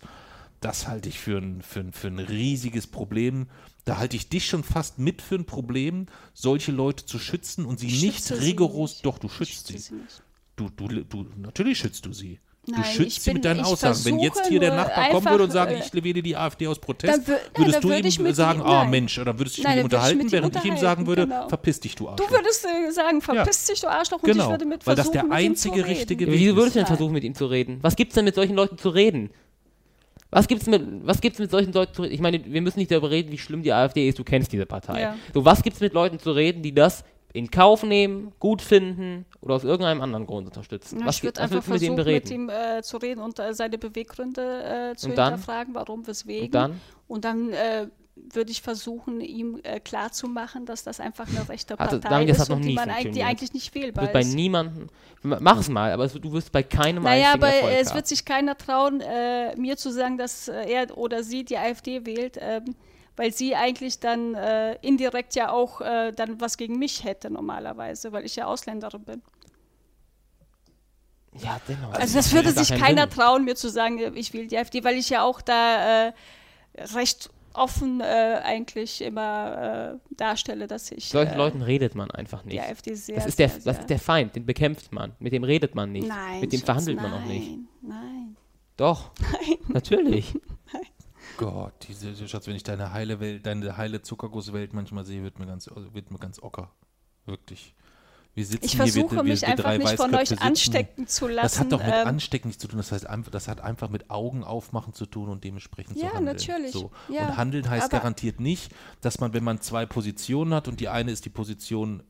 [SPEAKER 2] das halte ich für ein, für, ein, für ein riesiges Problem. Da halte ich dich schon fast mit für ein Problem, solche Leute zu schützen und sie
[SPEAKER 3] Ich
[SPEAKER 2] nicht rigoros,
[SPEAKER 3] nicht.
[SPEAKER 2] doch, du schützt sie.
[SPEAKER 3] sie.
[SPEAKER 2] Du, du, du, natürlich schützt du sie.
[SPEAKER 3] Nein,
[SPEAKER 2] du schützt sie
[SPEAKER 3] bin-
[SPEAKER 2] mit deinen Aussagen. Wenn jetzt hier der Nachbar kommen würde und sagen,
[SPEAKER 3] äh,
[SPEAKER 2] ich wähle die AfD aus Protest,
[SPEAKER 3] Dann wür- nein,
[SPEAKER 2] würdest
[SPEAKER 3] dann
[SPEAKER 2] du
[SPEAKER 3] würde ich
[SPEAKER 2] ihm
[SPEAKER 3] mit
[SPEAKER 2] sagen, ah
[SPEAKER 3] nein.
[SPEAKER 2] Mensch, oder würdest du dich
[SPEAKER 3] Nein,
[SPEAKER 2] mit ihm unterhalten,
[SPEAKER 3] mit ihm
[SPEAKER 2] während ich ihm sagen
[SPEAKER 3] unterhalten,
[SPEAKER 2] würde,
[SPEAKER 3] genau.
[SPEAKER 2] verpiss dich, du Arschloch.
[SPEAKER 3] Du würdest äh, sagen, verpiss dich, du Arschloch, und
[SPEAKER 2] Genau,
[SPEAKER 3] ich würde mit
[SPEAKER 2] weil das
[SPEAKER 3] versuchen,
[SPEAKER 2] der
[SPEAKER 3] mit ihm zu
[SPEAKER 2] einzige richtige Weg
[SPEAKER 1] wieso
[SPEAKER 2] ist.
[SPEAKER 1] würdest du denn versuchen, mit ihm zu reden? Was gibt's denn mit solchen Leuten zu reden? Was gibt's mit, was gibt's mit solchen Leuten zu reden? Ich meine, wir müssen nicht darüber reden, wie schlimm die AfD ist. Du kennst diese Partei.
[SPEAKER 3] Ja.
[SPEAKER 1] So, was gibt's mit Leuten zu reden, die das in Kauf nehmen, gut finden oder aus irgendeinem anderen Grund unterstützen?
[SPEAKER 3] Ja,
[SPEAKER 1] was
[SPEAKER 3] ich würde einfach
[SPEAKER 1] mit
[SPEAKER 3] versuchen, mit
[SPEAKER 1] bereden?
[SPEAKER 3] ihm äh, zu reden und äh, seine Beweggründe äh, zu
[SPEAKER 1] Und dann?
[SPEAKER 3] hinterfragen, warum, weswegen.
[SPEAKER 1] Und dann?
[SPEAKER 3] Und dann äh, würde ich versuchen, ihm äh, klarzumachen, dass das einfach eine rechte
[SPEAKER 1] Also,
[SPEAKER 3] Partei
[SPEAKER 1] David, das
[SPEAKER 3] ist die, man eigentlich, die eigentlich nicht wählbar
[SPEAKER 1] Wird bei
[SPEAKER 3] ist.
[SPEAKER 1] niemandem. Mach es mal, aber es, du wirst bei keinem
[SPEAKER 3] Naja, aber
[SPEAKER 1] Erfolg
[SPEAKER 3] es
[SPEAKER 1] haben.
[SPEAKER 3] wird sich keiner trauen, äh, mir zu sagen, dass äh, er oder sie die AfD wählt, ähm, weil sie eigentlich dann äh, indirekt ja auch äh, dann was gegen mich hätte normalerweise, weil ich ja Ausländerin bin.
[SPEAKER 1] Ja, dennoch.
[SPEAKER 3] Also das
[SPEAKER 1] macht
[SPEAKER 3] würde sich keiner
[SPEAKER 1] Sinn.
[SPEAKER 3] trauen, mir zu sagen, äh, ich wähle die AfD, weil ich ja auch da äh, recht offen äh, eigentlich immer äh, darstelle, dass ich
[SPEAKER 1] Solchen Leuten redet man einfach
[SPEAKER 3] die
[SPEAKER 1] nicht.
[SPEAKER 3] AfD sehr,
[SPEAKER 1] Das ist, der,
[SPEAKER 3] sehr,
[SPEAKER 1] das ist der Feind, den bekämpft man. Mit dem redet man nicht.
[SPEAKER 3] Nein,
[SPEAKER 1] Mit dem
[SPEAKER 3] Schatz,
[SPEAKER 1] verhandelt man auch
[SPEAKER 3] nein,
[SPEAKER 1] nicht.
[SPEAKER 3] Nein.
[SPEAKER 1] Doch. Natürlich.
[SPEAKER 2] Gott, diese, diese Schatz, wenn ich deine heile Welt, deine heile Zuckergusswelt manchmal sehe, wird mir ganz, wird mir ganz ocker. Wirklich. Wir sitzen
[SPEAKER 3] Ich
[SPEAKER 2] hier, wir,
[SPEAKER 3] versuche
[SPEAKER 2] wir,
[SPEAKER 3] mich
[SPEAKER 2] wir
[SPEAKER 3] einfach
[SPEAKER 2] drei
[SPEAKER 3] nicht von euch
[SPEAKER 2] sitzen.
[SPEAKER 3] anstecken zu lassen.
[SPEAKER 2] Das hat doch mit
[SPEAKER 3] ähm,
[SPEAKER 2] Anstecken nichts zu tun. Das heißt, das hat einfach mit Augen aufmachen zu tun und dementsprechend
[SPEAKER 3] Ja,
[SPEAKER 2] zu handeln.
[SPEAKER 3] natürlich.
[SPEAKER 2] So.
[SPEAKER 3] Ja,
[SPEAKER 2] und handeln heißt garantiert nicht, dass man, wenn man zwei Positionen hat und die eine ist die Position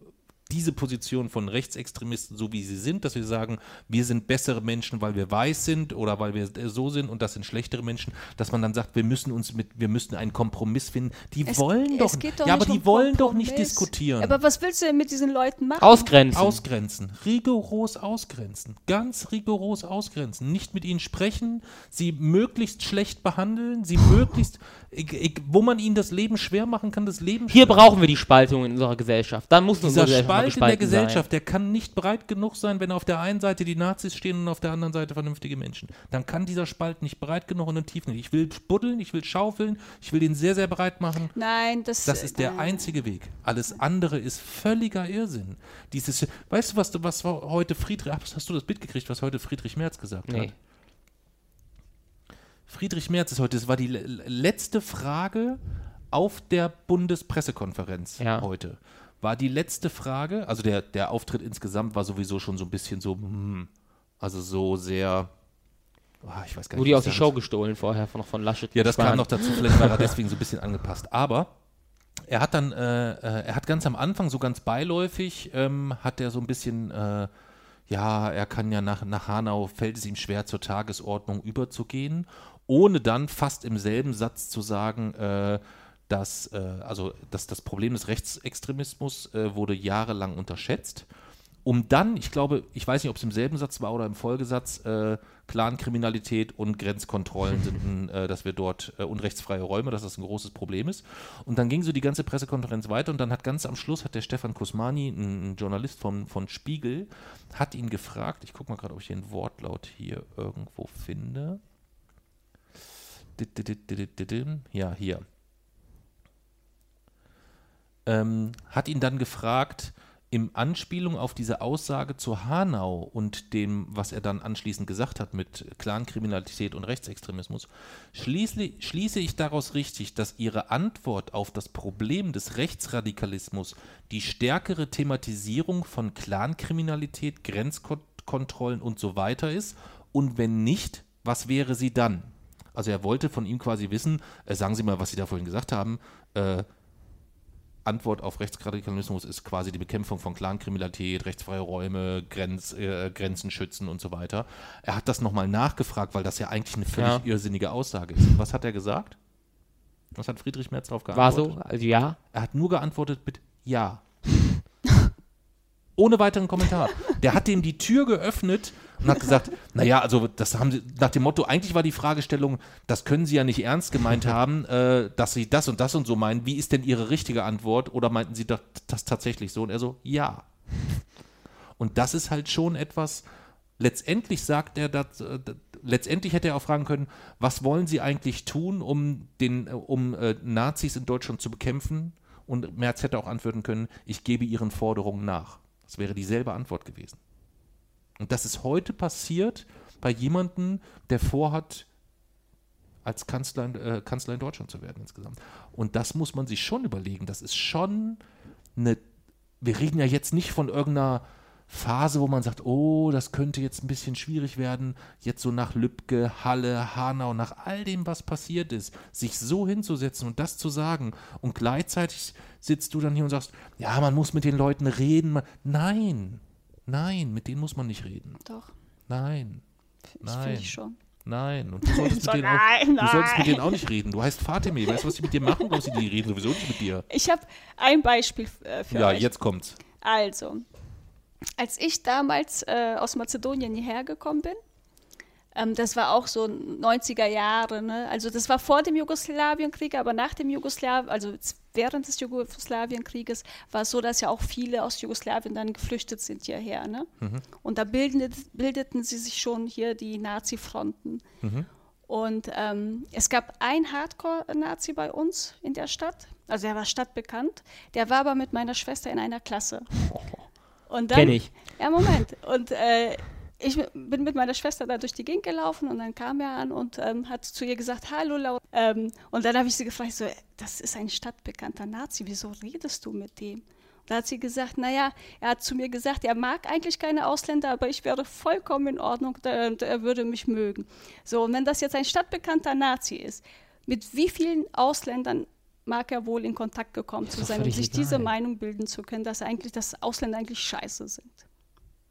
[SPEAKER 2] diese Position von Rechtsextremisten, so wie sie sind, dass wir sagen, wir sind bessere Menschen, weil wir weiß sind oder weil wir äh, so sind und das sind schlechtere Menschen, dass man dann sagt, wir müssen uns mit, wir müssen einen Kompromiss finden. Die
[SPEAKER 3] es-
[SPEAKER 2] wollen doch,
[SPEAKER 3] es geht doch
[SPEAKER 2] ja, aber
[SPEAKER 3] nicht
[SPEAKER 2] die
[SPEAKER 3] um
[SPEAKER 2] wollen doch nicht
[SPEAKER 3] Kompromiss.
[SPEAKER 2] diskutieren.
[SPEAKER 3] Aber was willst du denn mit diesen Leuten machen?
[SPEAKER 1] Ausgrenzen.
[SPEAKER 2] Ausgrenzen, rigoros ausgrenzen, ganz rigoros ausgrenzen, nicht mit ihnen sprechen, sie möglichst schlecht behandeln, sie möglichst, ich, ich, wo man ihnen das Leben schwer machen kann, das Leben
[SPEAKER 1] Hier
[SPEAKER 2] schwer
[SPEAKER 1] brauchen wir die Spaltung in unserer Gesellschaft. Dann muss
[SPEAKER 2] Dieser
[SPEAKER 1] unsere Gesellschaft mal
[SPEAKER 2] Spalt in der Gesellschaft, der kann nicht breit genug sein, wenn auf der einen Seite die Nazis stehen und auf der anderen Seite vernünftige Menschen. Dann kann dieser Spalt nicht breit genug und tief nicht. Ich will buddeln, ich will schaufeln, ich will den sehr, sehr breit machen.
[SPEAKER 3] Nein, das,
[SPEAKER 2] Das ist der
[SPEAKER 3] nein.
[SPEAKER 2] einzige Weg. Alles andere ist völliger Irrsinn. Dieses, weißt du, was, du- was heute Friedrich, hast, hast du das Bild gekriegt, was heute Friedrich Merz gesagt
[SPEAKER 1] Nee.
[SPEAKER 2] hat? Friedrich Merz ist heute, das war die le- letzte Frage auf der Bundespressekonferenz
[SPEAKER 1] Ja.
[SPEAKER 2] heute. War die letzte Frage, also der, der Auftritt insgesamt war sowieso schon so ein bisschen so, hm, also so sehr, ah, ich weiß gar nicht.
[SPEAKER 1] Wurde
[SPEAKER 2] ich
[SPEAKER 1] aus der Show gestohlen vorher von, von Laschet.
[SPEAKER 2] Ja, das kam
[SPEAKER 1] Spahn.
[SPEAKER 2] noch dazu, vielleicht war er deswegen so ein bisschen angepasst. Aber er hat dann, äh, äh, er hat ganz am Anfang, so ganz beiläufig, ähm, hat er so ein bisschen, äh, ja, er kann ja nach, nach Hanau, fällt es ihm schwer, zur Tagesordnung überzugehen, ohne dann fast im selben Satz zu sagen, äh, dass, äh, also, dass das Problem des Rechtsextremismus äh, wurde jahrelang unterschätzt um dann, ich glaube, ich weiß nicht, ob es im selben Satz war oder im Folgesatz, äh, Clankriminalität und Grenzkontrollen sind, äh, dass wir dort äh, unrechtsfreie Räume, dass das ein großes Problem ist. Und dann ging so die ganze Pressekonferenz weiter und dann hat ganz am Schluss hat der Stefan Kusmani, ein, ein Journalist von, von Spiegel, hat ihn gefragt, ich gucke mal gerade, ob ich den Wortlaut hier irgendwo finde. Ja, hier. Ähm, hat ihn dann gefragt, im Anspielung auf diese Aussage zu Hanau und dem, was er dann anschließend gesagt hat mit Clankriminalität und Rechtsextremismus, schließlich, schließe ich daraus richtig, dass Ihre Antwort auf das Problem des Rechtsradikalismus die stärkere Thematisierung von Clankriminalität, Grenzkontrollen und so weiter ist? Und wenn nicht, was wäre sie dann? Also er wollte von ihm quasi wissen, äh, sagen Sie mal, was Sie da vorhin gesagt haben, äh, Antwort auf Rechtsradikalismus ist quasi die Bekämpfung von Clankriminalität, rechtsfreie Räume, Grenz, äh, Grenzen schützen und so weiter. Er hat das nochmal nachgefragt, weil das ja eigentlich eine völlig
[SPEAKER 1] Ja.
[SPEAKER 2] irrsinnige Aussage ist. Was hat er gesagt? Was hat Friedrich Merz darauf
[SPEAKER 1] War
[SPEAKER 2] geantwortet?
[SPEAKER 1] so, also ja.
[SPEAKER 2] Er hat nur geantwortet mit Ja. Ohne weiteren Kommentar. Der hat dem die Tür geöffnet und hat gesagt, naja, also das haben sie, nach dem Motto, eigentlich war die Fragestellung, das können Sie ja nicht ernst gemeint haben, äh, dass Sie das und das und so meinen. Wie ist denn Ihre richtige Antwort? Oder meinten Sie das, das tatsächlich so? Und er so, ja. Und das ist halt schon etwas, letztendlich sagt er, dass, äh, letztendlich hätte er auch fragen können, was wollen Sie eigentlich tun, um, den, äh, um äh, Nazis in Deutschland zu bekämpfen? Und Merz hätte auch antworten können, ich gebe Ihren Forderungen nach. Das wäre dieselbe Antwort gewesen. Und das ist heute passiert bei jemandem, der vorhat, als Kanzler, in- äh, Kanzler in Deutschland zu werden insgesamt. Und das muss man sich schon überlegen. Das ist schon eine. Wir reden ja jetzt nicht von irgendeiner Phase, wo man sagt, oh, das könnte jetzt ein bisschen schwierig werden, jetzt so nach Lübcke, Halle, Hanau, nach all dem, was passiert ist, sich so hinzusetzen und das zu sagen und gleichzeitig sitzt du dann hier und sagst, ja, man muss mit den Leuten reden. Nein, nein, mit denen muss man nicht reden.
[SPEAKER 3] Doch,
[SPEAKER 2] Nein,
[SPEAKER 3] ich
[SPEAKER 2] Nein.
[SPEAKER 3] finde ich schon.
[SPEAKER 2] nein. Und du solltest,
[SPEAKER 3] So,
[SPEAKER 2] mit, denen auch,
[SPEAKER 3] nein,
[SPEAKER 2] du solltest mit denen auch nicht reden. Du heißt Fatime. Weißt du, was die mit dir machen? Du, die reden sowieso nicht mit dir?
[SPEAKER 3] Ich habe ein Beispiel äh, für
[SPEAKER 2] Ja,
[SPEAKER 3] euch.
[SPEAKER 2] jetzt kommt's.
[SPEAKER 3] Also, als ich damals äh, aus Mazedonien hierher gekommen bin, ähm, das war auch so 90er Jahre, ne? also das war vor dem Jugoslawienkrieg, aber nach dem Jugoslawien, also während des Jugoslawienkrieges war es so, dass ja auch viele aus Jugoslawien dann geflüchtet sind hierher. Ne? Und da bildet, bildeten sie sich schon hier die Nazi-Fronten. Und ähm, es gab einen Hardcore-Nazi bei uns in der Stadt, also er war stadtbekannt, der war aber mit meiner Schwester in einer Klasse. Und dann,
[SPEAKER 1] Kenn ich.
[SPEAKER 3] Ja, Moment. Und äh, ich bin mit meiner Schwester da durch die Gegend gelaufen und dann kam er an und ähm, hat zu ihr gesagt, hallo Laura. Ähm, und dann habe ich sie gefragt, so, das ist ein stadtbekannter Nazi, wieso redest du mit dem? Und da hat sie gesagt, naja, er hat zu mir gesagt, er mag eigentlich keine Ausländer, aber ich wäre vollkommen in Ordnung und er würde mich mögen. So, und wenn das jetzt ein stadtbekannter Nazi ist, mit wie vielen Ausländern mag er wohl in Kontakt gekommen zu sein, um sich diese
[SPEAKER 1] egal.
[SPEAKER 3] Meinung bilden zu können, dass eigentlich, dass Ausländer eigentlich scheiße sind.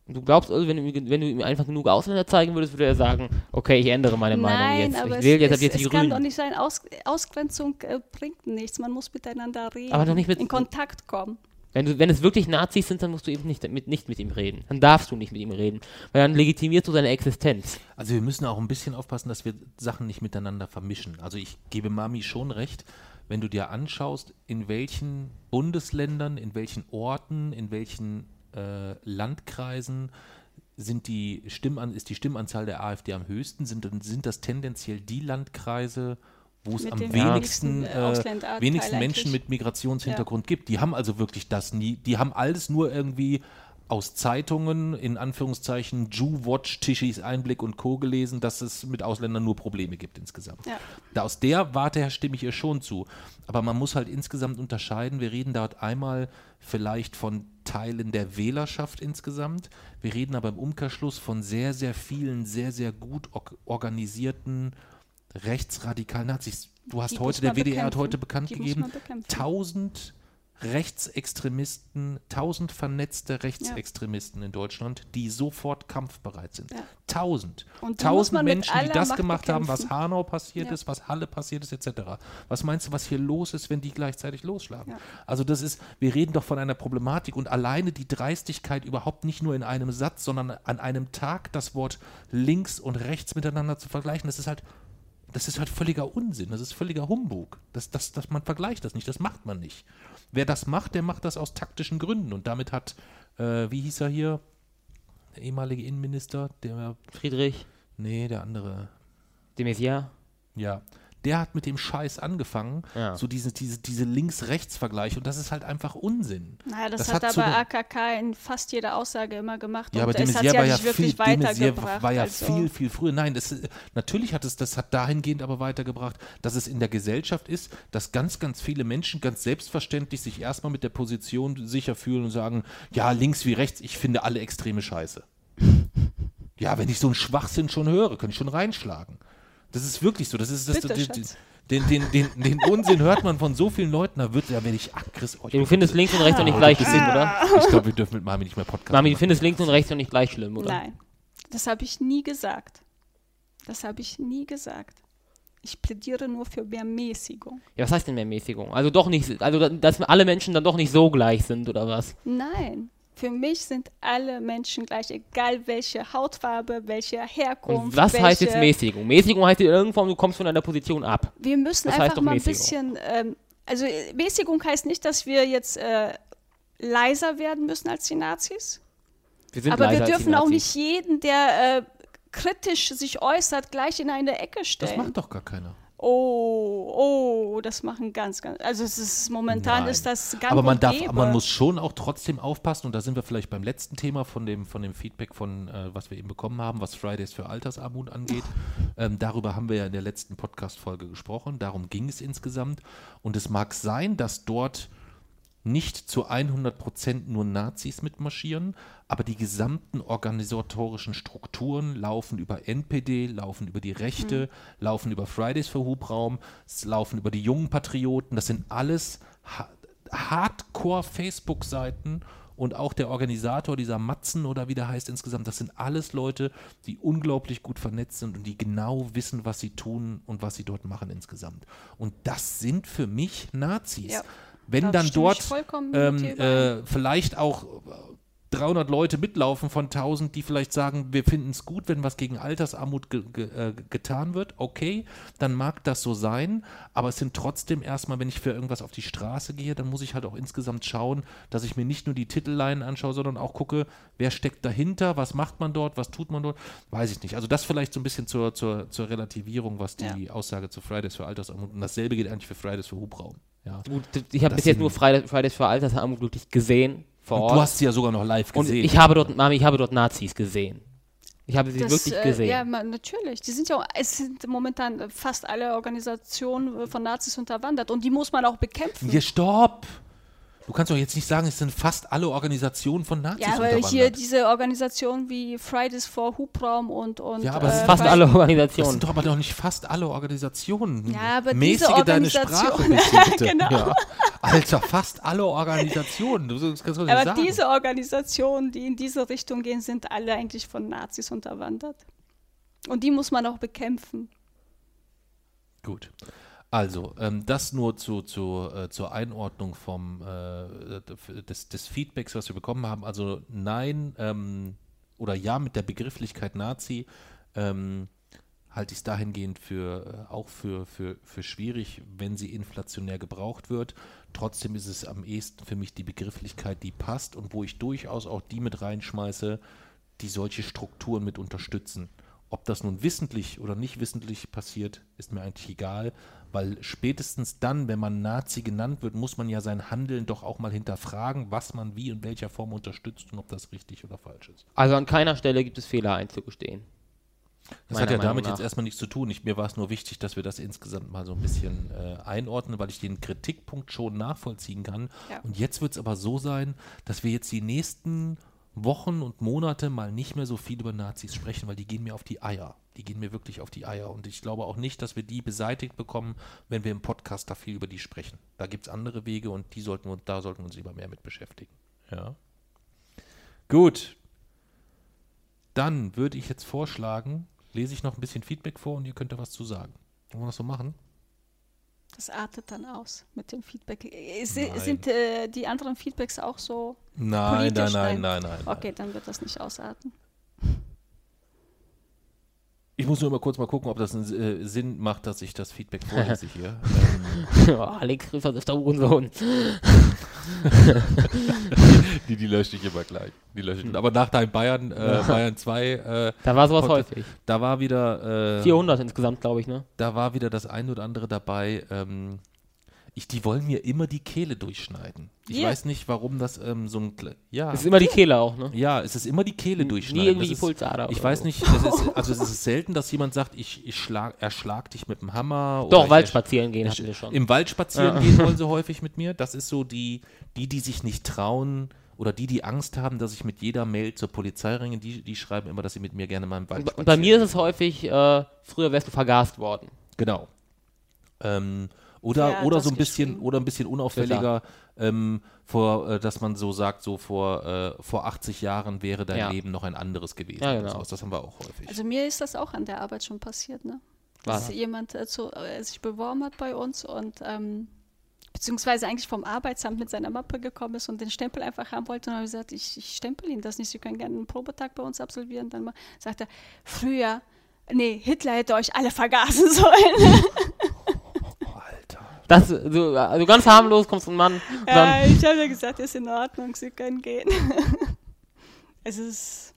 [SPEAKER 1] Du glaubst also, wenn du, ihm- wenn du ihm einfach genug Ausländer zeigen würdest, würde er sagen, okay, ich ändere meine Meinung
[SPEAKER 3] Nein,
[SPEAKER 1] jetzt.
[SPEAKER 3] aber
[SPEAKER 1] Ich wähle
[SPEAKER 3] es,
[SPEAKER 1] jetzt ab
[SPEAKER 3] es,
[SPEAKER 1] jetzt die
[SPEAKER 3] es kann doch
[SPEAKER 1] Grünen.
[SPEAKER 3] nicht sein, Aus, Ausgrenzung äh, bringt nichts. Man muss miteinander reden,
[SPEAKER 1] Aber doch nicht mit-
[SPEAKER 3] in Kontakt kommen.
[SPEAKER 1] Wenn, du, wenn es wirklich Nazis sind, dann musst du eben nicht mit, nicht mit ihm reden. Dann darfst du nicht mit ihm reden. Weil dann legitimierst du seine Existenz.
[SPEAKER 2] Also wir müssen auch ein bisschen aufpassen, dass wir Sachen nicht miteinander vermischen. Also ich gebe Mami schon recht, wenn du dir anschaust, in welchen Bundesländern, in welchen Orten, in welchen äh, Landkreisen sind die Stimman ist die Stimmanzahl der AfD am höchsten, sind, sind das tendenziell die Landkreise, wo es am wenigsten,
[SPEAKER 3] wenigsten, äh,
[SPEAKER 2] äh, Menschen mit Migrationshintergrund gibt. Die haben also wirklich das nie, die haben alles nur irgendwie aus Zeitungen, in Anführungszeichen, Jew-Watch, Tischis Einblick und Co. gelesen, dass es mit Ausländern nur Probleme gibt insgesamt.
[SPEAKER 3] Ja.
[SPEAKER 2] Da aus der Warte her stimme ich ihr schon zu. Aber man muss halt insgesamt unterscheiden. Wir reden dort einmal vielleicht von Teilen der Wählerschaft insgesamt. Wir reden aber im Umkehrschluss von sehr, sehr vielen, sehr, sehr gut or- organisierten rechtsradikalen Nazis. Du hast
[SPEAKER 3] Die
[SPEAKER 2] heute, der WDR hat heute bekannt gegeben,
[SPEAKER 3] man bekämpfen.
[SPEAKER 2] tausend Rechtsextremisten, tausend vernetzte Rechtsextremisten in Deutschland, die sofort kampfbereit sind.
[SPEAKER 3] Ja.
[SPEAKER 2] Tausend.
[SPEAKER 3] Muss
[SPEAKER 2] Tausend Menschen, die das
[SPEAKER 3] Macht
[SPEAKER 2] gemacht haben, was
[SPEAKER 3] bekämpfen.
[SPEAKER 2] Hanau passiert
[SPEAKER 3] Ja.
[SPEAKER 2] ist, was Halle passiert ist, etc. Was meinst du, was hier los ist, wenn die gleichzeitig losschlagen?
[SPEAKER 3] Ja.
[SPEAKER 2] Also das ist, wir reden doch von einer Problematik und alleine die Dreistigkeit überhaupt nicht nur in einem Satz, sondern an einem Tag das Wort links und rechts miteinander zu vergleichen, das ist halt das ist halt völliger Unsinn, das ist völliger Humbug. Das, das, das, man vergleicht das nicht, das macht man nicht. Wer das macht, der macht das aus taktischen Gründen. Und damit hat, äh, wie hieß er hier, der ehemalige Innenminister, der,
[SPEAKER 1] Friedrich
[SPEAKER 2] nee, der andere,
[SPEAKER 1] de Maizière.
[SPEAKER 2] ja, der hat mit dem Scheiß angefangen,
[SPEAKER 1] Ja.
[SPEAKER 2] so diese, diese, diese Links-Rechts-Vergleich. Und das ist halt einfach Unsinn.
[SPEAKER 3] Naja, das,
[SPEAKER 2] Das
[SPEAKER 3] hat,
[SPEAKER 2] hat
[SPEAKER 3] aber AKK in fast jeder Aussage immer gemacht.
[SPEAKER 2] Ja, aber
[SPEAKER 3] und
[SPEAKER 2] de
[SPEAKER 3] es hat ja
[SPEAKER 2] war ja
[SPEAKER 3] nicht wirklich
[SPEAKER 2] viel,
[SPEAKER 3] weitergebracht.
[SPEAKER 2] war ja
[SPEAKER 3] also.
[SPEAKER 2] viel, viel früher. Nein, das, natürlich hat es, das hat dahingehend aber weitergebracht, dass es in der Gesellschaft ist, dass ganz, ganz viele Menschen ganz selbstverständlich sich erstmal mit der Position sicher fühlen und sagen, ja, links wie rechts, ich finde alle Extreme scheiße. Ja, wenn ich so einen Schwachsinn schon höre, kann ich schon reinschlagen. Das ist wirklich so. Das ist das,
[SPEAKER 3] Bitte,
[SPEAKER 2] den,
[SPEAKER 3] Schatz.
[SPEAKER 2] den, den, den, den Unsinn hört man von so vielen Leuten, da wird, da werde ich aggressiv. Oh,
[SPEAKER 1] du findest links und rechts noch nicht gleich schlimm, oder?
[SPEAKER 2] ich glaube, wir dürfen mit Mami nicht mehr Podcast
[SPEAKER 1] Mami, du findest links und rechts noch nicht gleich schlimm, oder?
[SPEAKER 3] Nein, das habe ich nie gesagt. Das habe ich nie gesagt. Ich plädiere nur für mehr Mäßigung.
[SPEAKER 1] Ja, was heißt denn mehr Mäßigung? Also doch nicht, also da- dass alle Menschen dann doch nicht so gleich sind, oder was?
[SPEAKER 3] Nein, für mich sind alle Menschen gleich, egal welche Hautfarbe, welche Herkunft.
[SPEAKER 1] Und was heißt
[SPEAKER 3] welche,
[SPEAKER 1] jetzt Mäßigung? Mäßigung heißt in irgendeiner Form, du kommst von deiner Position ab.
[SPEAKER 3] Wir müssen
[SPEAKER 1] heißt
[SPEAKER 3] einfach mal ein bisschen, ähm, also Mäßigung heißt nicht, dass wir jetzt äh, leiser werden müssen als die Nazis.
[SPEAKER 1] Wir sind
[SPEAKER 3] Aber wir
[SPEAKER 1] leiser als die
[SPEAKER 3] dürfen auch nicht jeden, der äh, kritisch sich äußert, gleich in eine Ecke
[SPEAKER 2] Das
[SPEAKER 3] stellen.
[SPEAKER 2] macht doch gar keiner.
[SPEAKER 3] Oh, oh, das machen ganz, ganz. Also es ist momentan
[SPEAKER 2] Nein.
[SPEAKER 3] ist das ganz
[SPEAKER 2] aber man darf,
[SPEAKER 3] gäbe.
[SPEAKER 2] man muss schon auch trotzdem aufpassen, und da sind wir vielleicht beim letzten Thema von dem, von dem Feedback von, äh, was wir eben bekommen haben, was Fridays für Altersarmut angeht. Ähm, darüber haben wir ja in der letzten Podcast-Folge gesprochen. Darum ging es insgesamt. Und es mag sein, dass dort nicht zu 100% nur Nazis mitmarschieren, aber die gesamten organisatorischen Strukturen laufen über NPD, laufen über die Rechte, laufen über Fridays for Hubraum, laufen über die jungen Patrioten. Das sind alles ha Hardcore-Facebook-Seiten und auch der Organisator dieser Matzen oder wie der heißt insgesamt, das sind alles Leute, die unglaublich gut vernetzt sind und die genau wissen, was sie tun und was sie dort machen insgesamt. Und das sind für mich Nazis.
[SPEAKER 3] Ja.
[SPEAKER 2] Wenn
[SPEAKER 3] Da
[SPEAKER 2] dann dort ähm, äh, vielleicht auch 300 Leute mitlaufen von 1000, die vielleicht sagen, wir finden es gut, wenn was gegen Altersarmut ge ge äh, getan wird. Okay, dann mag das so sein, aber es sind trotzdem erstmal, wenn ich für irgendwas auf die Straße gehe, dann muss ich halt auch insgesamt schauen, dass ich mir nicht nur die Titelleinen anschaue, sondern auch gucke, wer steckt dahinter, was macht man dort, was tut man dort, weiß ich nicht. Also das vielleicht so ein bisschen zur, zur, zur Relativierung, was die Aussage zu Fridays für Altersarmut und dasselbe geht eigentlich für Fridays für Hubraum. Ja.
[SPEAKER 1] Gut, ich habe bis jetzt nur Fridays, Fridays für Altersarmut wirklich gesehen vor
[SPEAKER 2] Und
[SPEAKER 1] Ort.
[SPEAKER 2] du hast sie ja sogar noch live
[SPEAKER 1] und
[SPEAKER 2] gesehen.
[SPEAKER 1] ich habe dort, Mami, ich habe dort Nazis gesehen. Ich habe sie
[SPEAKER 3] Das,
[SPEAKER 1] wirklich
[SPEAKER 3] äh,
[SPEAKER 1] gesehen.
[SPEAKER 3] Ja, man, natürlich. Die sind ja, auch- es sind momentan fast alle Organisationen äh, von Nazis unterwandert und die muss man auch bekämpfen.
[SPEAKER 2] Hier, stopp! Du kannst doch jetzt nicht sagen, es sind fast alle Organisationen von Nazis
[SPEAKER 3] ja, aber
[SPEAKER 2] unterwandert.
[SPEAKER 3] hier diese Organisationen wie Fridays for Hubraum und und
[SPEAKER 2] Ja, aber das
[SPEAKER 3] äh,
[SPEAKER 2] ist
[SPEAKER 1] Fast alle
[SPEAKER 2] das
[SPEAKER 1] Organisationen.
[SPEAKER 2] sind doch aber doch nicht fast alle Organisationen.
[SPEAKER 3] Ja, aber
[SPEAKER 2] Mäßige
[SPEAKER 3] diese
[SPEAKER 2] deine
[SPEAKER 3] Organisation-
[SPEAKER 2] Sprache ein bisschen, bitte.
[SPEAKER 3] Genau.
[SPEAKER 2] ja. Alter, fast alle Organisationen. Du, das kannst du nicht
[SPEAKER 3] Aber
[SPEAKER 2] sagen.
[SPEAKER 3] diese Organisationen, die in diese Richtung gehen, sind alle eigentlich von Nazis unterwandert. Und die muss man auch bekämpfen.
[SPEAKER 2] Gut. Also, ähm, das nur zu, zu, äh, zur Einordnung vom, äh, des, des Feedbacks, was wir bekommen haben. Also nein ähm, oder ja mit der Begrifflichkeit Nazi ähm, halte ich es dahingehend für äh, auch für, für, für schwierig, wenn sie inflationär gebraucht wird. Trotzdem ist es am ehesten für mich die Begrifflichkeit, die passt und wo ich durchaus auch die mit reinschmeiße, die solche Strukturen mit unterstützen. Ob das nun wissentlich oder nicht wissentlich passiert, ist mir eigentlich egal, weil spätestens dann, wenn man Nazi genannt wird, muss man ja sein Handeln doch auch mal hinterfragen, was man wie in welcher Form unterstützt und ob das richtig oder falsch ist.
[SPEAKER 1] Also an keiner Stelle gibt es Fehler einzugestehen.
[SPEAKER 2] Das hat ja
[SPEAKER 1] Meinung
[SPEAKER 2] damit
[SPEAKER 1] nach.
[SPEAKER 2] jetzt erstmal nichts zu tun. Ich, mir war es nur wichtig, dass wir das insgesamt mal so ein bisschen äh, einordnen, weil ich den Kritikpunkt schon nachvollziehen kann.
[SPEAKER 3] Ja.
[SPEAKER 2] Und jetzt wird es aber so sein, dass wir jetzt die nächsten Wochen und Monate mal nicht mehr so viel über Nazis sprechen, weil die gehen mir auf die Eier. Die gehen mir wirklich auf die Eier. Und ich glaube auch nicht, dass wir die beseitigt bekommen, wenn wir im Podcast da viel über die sprechen. Da gibt es andere Wege und die sollten wir, da sollten wir uns lieber mehr mit beschäftigen. Ja. Gut. Dann würde ich jetzt vorschlagen, lese ich noch ein bisschen Feedback vor und ihr könnt da was zu sagen. Wollen wir das so machen?
[SPEAKER 3] Das artet dann aus mit dem Feedback. Äh,
[SPEAKER 2] Nein.
[SPEAKER 3] Sind äh, die anderen Feedbacks auch so?
[SPEAKER 2] Nein,
[SPEAKER 3] Politisch,
[SPEAKER 2] nein, nein,
[SPEAKER 3] nein.
[SPEAKER 2] nein, nein.
[SPEAKER 3] Okay, dann wird das nicht ausarten.
[SPEAKER 2] Ich muss nur mal kurz mal gucken, ob das einen äh, Sinn macht, dass ich das Feedback vorlese hier. ähm,
[SPEAKER 1] Alex Griffers ist der Uhrensohn.
[SPEAKER 2] die, die lösche ich immer gleich. Die lösche ich. Aber nach deinem Bayern, äh, Bayern 2, äh,
[SPEAKER 1] Da war sowas
[SPEAKER 2] Podcast-
[SPEAKER 1] häufig.
[SPEAKER 2] da war wieder äh,
[SPEAKER 1] 400 insgesamt, glaube ich, ne?
[SPEAKER 2] da war wieder das ein oder andere dabei. Ähm, ich, die wollen mir immer die Kehle durchschneiden. Ich
[SPEAKER 3] Ja.
[SPEAKER 2] weiß nicht, warum das ähm, so ein Kle- ja
[SPEAKER 1] Das ist immer die Kehle auch, ne?
[SPEAKER 2] ja, es ist immer die Kehle durchschneiden.
[SPEAKER 1] Nie irgendwie
[SPEAKER 2] Das
[SPEAKER 1] die
[SPEAKER 2] ist-
[SPEAKER 1] Pulsader.
[SPEAKER 2] Ich weiß
[SPEAKER 1] so.
[SPEAKER 2] nicht, es ist, also es ist selten, dass jemand sagt, ich, ich schlag, erschlag dich mit dem Hammer.
[SPEAKER 1] Doch, Wald spazieren gehen hatten wir schon.
[SPEAKER 2] Im Wald spazieren gehen wollen sie häufig mit mir. Das ist so die, die, die sich nicht trauen oder die, die Angst haben, dass ich mit jeder Mail zur Polizei ringe, die, die schreiben immer, dass sie mit mir gerne mal im Wald
[SPEAKER 1] Und bei mir ist es häufig, äh, früher wärst du vergast worden.
[SPEAKER 2] Genau. Ähm, oder,
[SPEAKER 3] Ja,
[SPEAKER 2] oder so ein bisschen, oder ein bisschen unauffälliger, ähm, vor, äh, dass man so sagt, so vor, äh, vor 80 Jahren wäre dein
[SPEAKER 1] Ja.
[SPEAKER 2] Leben noch ein anderes gewesen.
[SPEAKER 1] Ja, genau.
[SPEAKER 2] Das haben wir auch häufig.
[SPEAKER 3] Also mir ist das auch an der Arbeit schon passiert, ne? Dass
[SPEAKER 1] Was?
[SPEAKER 3] jemand äh, zu, äh, sich beworben hat bei uns und ähm, beziehungsweise eigentlich vom Arbeitsamt mit seiner Mappe gekommen ist und den Stempel einfach haben wollte und habe gesagt, ich, ich stempel Ihnen das nicht, Sie können gerne einen Probetag bei uns absolvieren. Dann sagt er, früher, nee, Hitler hätte euch alle vergasen sollen.
[SPEAKER 1] Das, so, also ganz harmlos kommst ein Mann und dann,
[SPEAKER 3] ja, ich habe ja gesagt, ist in Ordnung, Sie können gehen. es ist,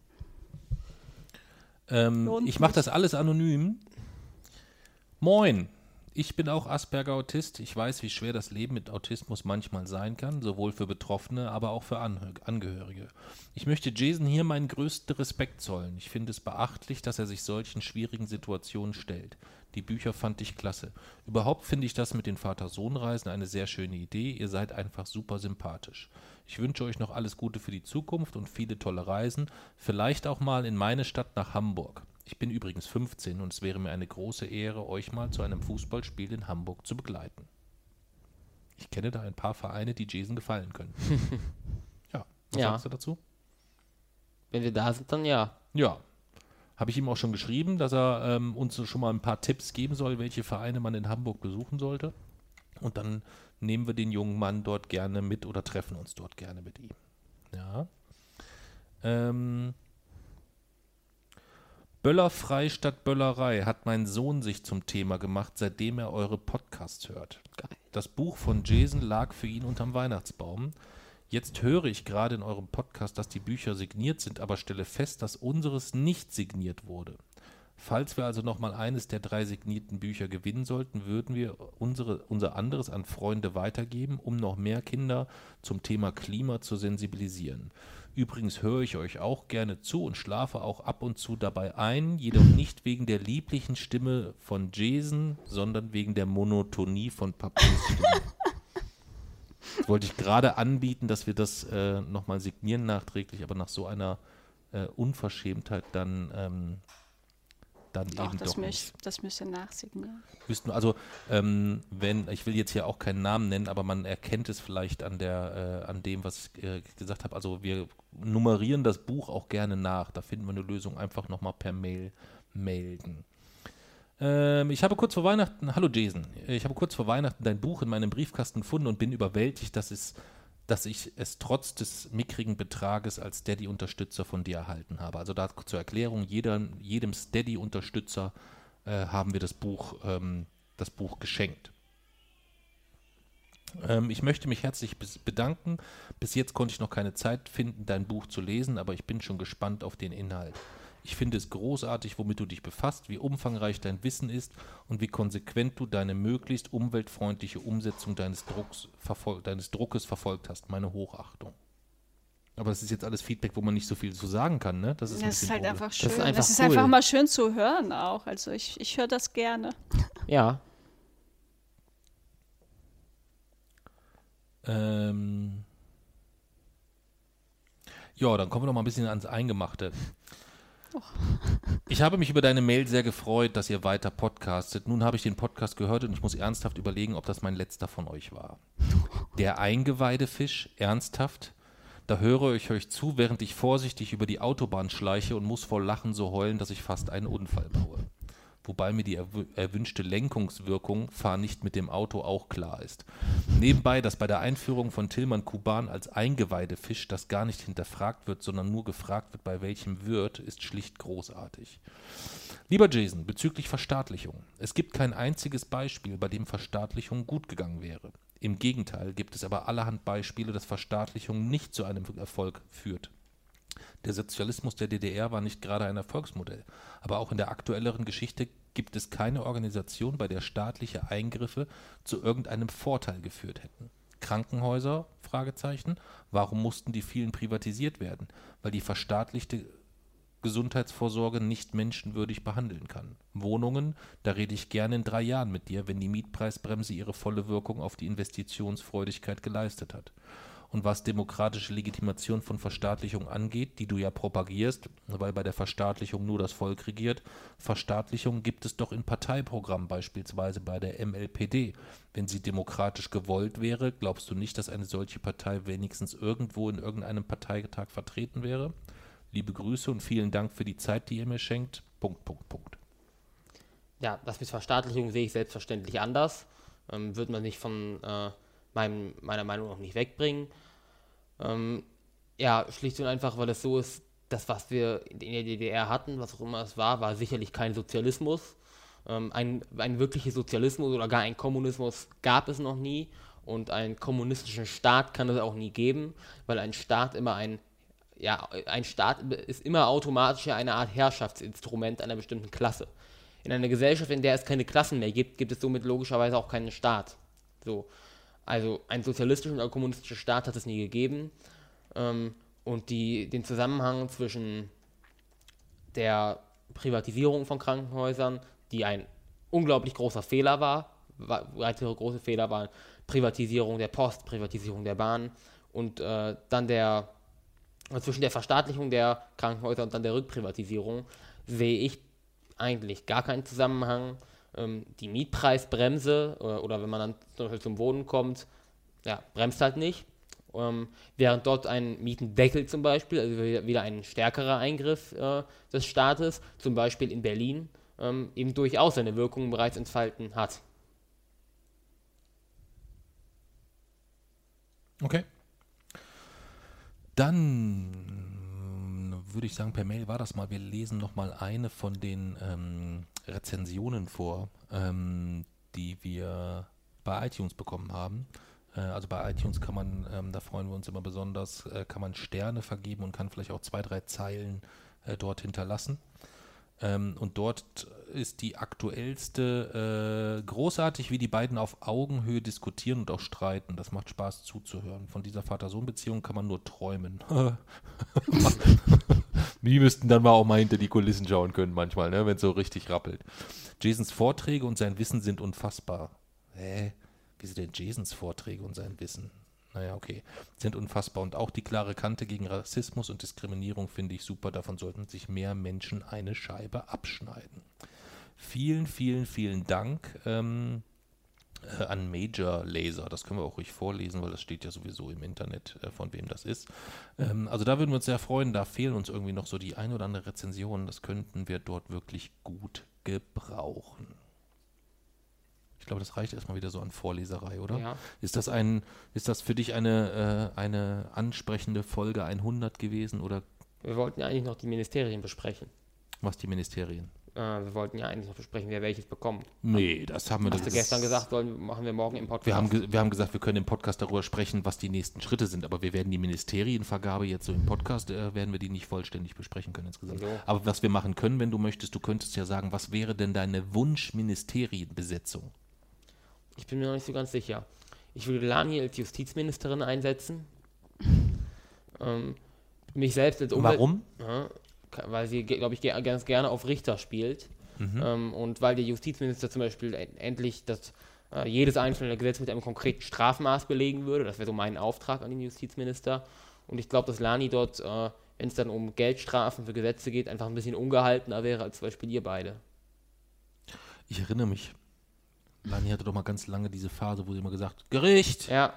[SPEAKER 2] Ähm, ich mache das alles anonym. Moin. Ich bin auch Asperger-Autist. Ich weiß, wie schwer das Leben mit Autismus manchmal sein kann, sowohl für Betroffene, aber auch für Anhö Angehörige. Ich möchte Jason hier meinen größten Respekt zollen. Ich finde es beachtlich, dass er sich solchen schwierigen Situationen stellt. Die Bücher fand ich klasse. Überhaupt finde ich das mit den Vater-Sohn-Reisen eine sehr schöne Idee. Ihr seid einfach super sympathisch. Ich wünsche euch noch alles Gute für die Zukunft und viele tolle Reisen. Vielleicht auch mal in meine Stadt nach Hamburg. Ich bin übrigens 15 und es wäre mir eine große Ehre, euch mal zu einem Fußballspiel in Hamburg zu begleiten. Ich kenne da ein paar Vereine, die Jason gefallen können. ja, was
[SPEAKER 1] Ja.
[SPEAKER 2] sagst du dazu?
[SPEAKER 1] wenn wir da sind, dann ja.
[SPEAKER 2] Ja. Habe ich ihm auch schon geschrieben, dass er ähm, uns schon mal ein paar Tipps geben soll, welche Vereine man in Hamburg besuchen sollte. Und dann nehmen wir den jungen Mann dort gerne mit oder treffen uns dort gerne mit ihm. Ja. Ähm, Böllerfrei statt Böllerei hat mein Sohn sich zum Thema gemacht, seitdem er eure Podcasts hört.
[SPEAKER 1] Geil.
[SPEAKER 2] Das Buch von Jason lag für ihn unterm Weihnachtsbaum. Jetzt höre ich gerade in eurem Podcast, dass die Bücher signiert sind, aber stelle fest, dass unseres nicht signiert wurde. Falls wir also nochmal eines der drei signierten Bücher gewinnen sollten, würden wir unsere, unser anderes an Freunde weitergeben, um noch mehr Kinder zum Thema Klima zu sensibilisieren. Übrigens höre ich euch auch gerne zu und schlafe auch ab und zu dabei ein, jedoch nicht wegen der lieblichen Stimme von Jason, sondern wegen der Monotonie von Papus Stimme. Wollte ich gerade anbieten, dass wir das äh, nochmal signieren nachträglich, aber nach so einer äh, Unverschämtheit dann, ähm, dann
[SPEAKER 3] doch,
[SPEAKER 2] eben
[SPEAKER 3] das,
[SPEAKER 2] doch
[SPEAKER 3] müsst,
[SPEAKER 2] nicht.
[SPEAKER 3] das müsst ihr nachsignieren.
[SPEAKER 2] Also, ähm, wenn, ich will jetzt hier auch keinen Namen nennen, aber man erkennt es vielleicht an der, äh, an dem, was ich äh, gesagt habe. Also wir nummerieren das Buch auch gerne nach. Da finden wir eine Lösung. Einfach nochmal per Mail melden. Ähm, ich habe kurz vor Weihnachten, hallo Jason, ich habe kurz vor Weihnachten dein Buch in meinem Briefkasten gefunden und bin überwältigt, dass es dass ich es trotz des mickrigen Betrages als Steady-Unterstützer von dir erhalten habe. Also da zur Erklärung, jeder, jedem Steady-Unterstützer äh, haben wir das Buch, ähm, das Buch geschenkt. Ähm, ich möchte mich herzlich bedanken. Bis jetzt konnte ich noch keine Zeit finden, dein Buch zu lesen, aber ich bin schon gespannt auf den Inhalt. Ich finde es großartig, womit du dich befasst, wie umfangreich dein Wissen ist und wie konsequent du deine möglichst umweltfreundliche Umsetzung deines, Drucks, deines Druckes verfolgt hast. Meine Hochachtung. Aber das ist jetzt alles Feedback, wo man nicht so viel zu sagen kann, ne?
[SPEAKER 3] Das ist, das ist halt
[SPEAKER 2] Problem.
[SPEAKER 3] einfach schön.
[SPEAKER 1] Das ist einfach,
[SPEAKER 3] das ist
[SPEAKER 1] cool.
[SPEAKER 3] einfach mal schön zu hören auch. Also ich, ich höre das gerne.
[SPEAKER 1] Ja.
[SPEAKER 2] Ähm ja, dann kommen wir noch mal ein bisschen ans Eingemachte. Oh. Ich habe mich über deine Mail sehr gefreut, dass ihr weiter podcastet. Nun habe ich den Podcast gehört und ich muss ernsthaft überlegen, ob das mein letzter von euch war. Der Eingeweidefisch, ernsthaft? Da höre ich euch zu, während ich vorsichtig über die Autobahn schleiche und muss vor Lachen so heulen, dass ich fast einen Unfall baue. Wobei mir die erwünschte Lenkungswirkung, fahr nicht mit dem Auto, auch klar ist. Nebenbei, dass bei der Einführung von Tillmann Kuban als Eingeweidefisch das gar nicht hinterfragt wird, sondern nur gefragt wird, bei welchem Wirt, ist schlicht großartig. Lieber Jason, bezüglich Verstaatlichung. Es gibt kein einziges Beispiel, bei dem Verstaatlichung gut gegangen wäre. Im Gegenteil gibt es aber allerhand Beispiele, dass Verstaatlichung nicht zu einem Erfolg führt. Der Sozialismus der DDR war nicht gerade ein Erfolgsmodell, aber auch in der aktuelleren Geschichte gibt es keine Organisation, bei der staatliche Eingriffe zu irgendeinem Vorteil geführt hätten. Krankenhäuser? Warum mussten die vielen privatisiert werden? Weil die verstaatlichte Gesundheitsvorsorge nicht menschenwürdig behandeln kann. Wohnungen, da rede ich gerne in drei Jahren mit dir, wenn die Mietpreisbremse ihre volle Wirkung auf die Investitionsfreudigkeit geleistet hat. Und was demokratische Legitimation von Verstaatlichung angeht, die du ja propagierst, weil bei der Verstaatlichung nur das Volk regiert, Verstaatlichung gibt es doch in Parteiprogrammen, beispielsweise bei der MLPD. Wenn sie demokratisch gewollt wäre, glaubst du nicht, dass eine solche Partei wenigstens irgendwo in irgendeinem Parteitag vertreten wäre? Liebe Grüße und vielen Dank für die Zeit, die ihr mir schenkt. Punkt, Punkt, Punkt.
[SPEAKER 1] Ja, das mit Verstaatlichung sehe ich selbstverständlich anders. Ähm, wird man nicht von äh, meinem, meiner Meinung nach nicht wegbringen. Ähm, ja, schlicht und einfach, weil es so ist, das, was wir in der DDR hatten, was auch immer es war, war sicherlich kein Sozialismus. Ähm, ein, ein wirklicher Sozialismus oder gar ein Kommunismus gab es noch nie. Und einen kommunistischen Staat kann es auch nie geben, weil ein Staat immer ein ja, ein Staat ist immer automatisch eine Art Herrschaftsinstrument einer bestimmten Klasse. In einer Gesellschaft, in der es keine Klassen mehr gibt, gibt es somit logischerweise auch keinen Staat. So. Also einen sozialistischen oder kommunistischen Staat hat es nie gegeben. Ähm, und die, den Zusammenhang zwischen der Privatisierung von Krankenhäusern, die ein unglaublich großer Fehler war, weitere große Fehler waren Privatisierung der Post, Privatisierung der Bahn und äh, dann der zwischen der Verstaatlichung der Krankenhäuser und dann der Rückprivatisierung sehe ich eigentlich gar keinen Zusammenhang. Ähm, die Mietpreisbremse oder, äh, oder, wenn man dann zum Beispiel zum Wohnen kommt, ja, bremst halt nicht. Ähm, während dort ein Mietendeckel zum Beispiel, also wieder ein stärkerer Eingriff äh, des Staates, zum Beispiel in Berlin, ähm, eben durchaus seine Wirkungen bereits entfalten hat.
[SPEAKER 2] Okay. Dann würde ich sagen, per Mail war das mal. Wir lesen noch mal eine von den ähm, Rezensionen vor, ähm, die wir bei iTunes bekommen haben. Äh, also bei iTunes kann man, ähm, da freuen wir uns immer besonders, äh, kann man Sterne vergeben und kann vielleicht auch zwei, drei Zeilen äh, dort hinterlassen. Ähm, und dort ist die aktuellste äh, großartig, wie die beiden auf Augenhöhe diskutieren und auch streiten. Das macht Spaß zuzuhören. Von dieser Vater-Sohn-Beziehung kann man nur träumen. die müssten dann mal auch mal hinter die Kulissen schauen können manchmal, ne, wenn es so richtig rappelt. Jasons Vorträge und sein Wissen sind unfassbar. Hä? Wieso denn Jasons Vorträge und sein Wissen? Naja, okay. Sind unfassbar. Und auch die klare Kante gegen Rassismus und Diskriminierung finde ich super. Davon sollten sich mehr Menschen eine Scheibe abschneiden. Vielen, vielen, vielen Dank ähm, äh, an Major Laser. Das können wir auch ruhig vorlesen, weil das steht ja sowieso im Internet, äh, von wem das ist. Ähm, also da würden wir uns sehr freuen. Da fehlen uns irgendwie noch so die ein oder andere Rezension. Das könnten wir dort wirklich gut gebrauchen. Ich glaube, das reicht erstmal wieder so an Vorleserei, oder?
[SPEAKER 1] Ja.
[SPEAKER 2] Ist das ein, ist das für dich eine, äh, eine ansprechende Folge 100 gewesen oder?
[SPEAKER 1] Wir wollten ja eigentlich noch die Ministerien besprechen.
[SPEAKER 2] Was die Ministerien?
[SPEAKER 1] Äh, wir wollten ja eigentlich noch besprechen, wer welches bekommt.
[SPEAKER 2] Nee, das haben wir
[SPEAKER 1] Hast du gestern gesagt, sollen, machen wir morgen im Podcast.
[SPEAKER 2] Wir haben, wir haben gesagt, wir können im Podcast darüber sprechen, was die nächsten Schritte sind, aber wir werden die Ministerienvergabe jetzt so im Podcast, äh, werden wir die nicht vollständig besprechen können insgesamt.
[SPEAKER 1] Wieso?
[SPEAKER 2] Aber was wir machen können, wenn du möchtest, du könntest ja sagen, was wäre denn deine Wunschministerienbesetzung?
[SPEAKER 1] Ich bin mir noch nicht so ganz sicher. Ich würde Lani als Justizministerin einsetzen. ähm, mich selbst als Umwelt...
[SPEAKER 2] Warum?
[SPEAKER 1] Ja, weil sie, glaube ich, ganz gerne auf Richter spielt. Ähm, und weil der Justizminister zum Beispiel en- endlich das, äh, jedes einzelne Gesetz mit einem konkreten Strafmaß belegen würde. Das wäre so mein Auftrag an den Justizminister. Und ich glaube, dass Lani dort, äh, wenn es dann um Geldstrafen für Gesetze geht, einfach ein bisschen ungehaltener wäre als zum Beispiel ihr beide.
[SPEAKER 2] Ich erinnere mich. Lani hatte doch mal ganz lange diese Phase, wo sie immer gesagt, Gericht!
[SPEAKER 1] Ja.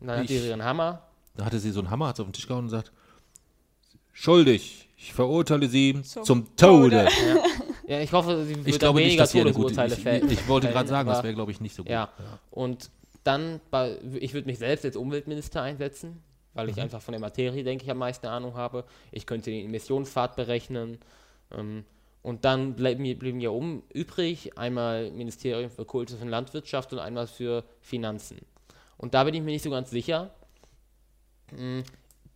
[SPEAKER 1] Und dann hat sie
[SPEAKER 2] Ich-
[SPEAKER 1] ihren Hammer.
[SPEAKER 2] Da hatte sie so einen Hammer, hat sie auf den Tisch gehauen und gesagt, schuldig, ich verurteile sie
[SPEAKER 3] Zum
[SPEAKER 2] zum, Tode.
[SPEAKER 3] Tode.
[SPEAKER 1] Ja, ich hoffe, sie wird
[SPEAKER 2] Ich glaube nicht,
[SPEAKER 1] weniger
[SPEAKER 2] dass sie eine gute,
[SPEAKER 1] Todesurteile
[SPEAKER 2] ich,
[SPEAKER 1] fällen.
[SPEAKER 2] ich, ich wollte gerade sagen, das wäre, glaube ich, nicht so gut.
[SPEAKER 1] Ja. Und dann, bei, ich würde mich selbst als Umweltminister einsetzen, weil
[SPEAKER 2] Mhm.
[SPEAKER 1] ich einfach von der Materie, denke ich, am meisten Ahnung habe. Ich könnte den Emissionspfad berechnen. Ähm, und dann bleiben mir, blieben ja um übrig einmal Ministerium für Kultus und Landwirtschaft und einmal für Finanzen. Und da bin ich mir nicht so ganz sicher.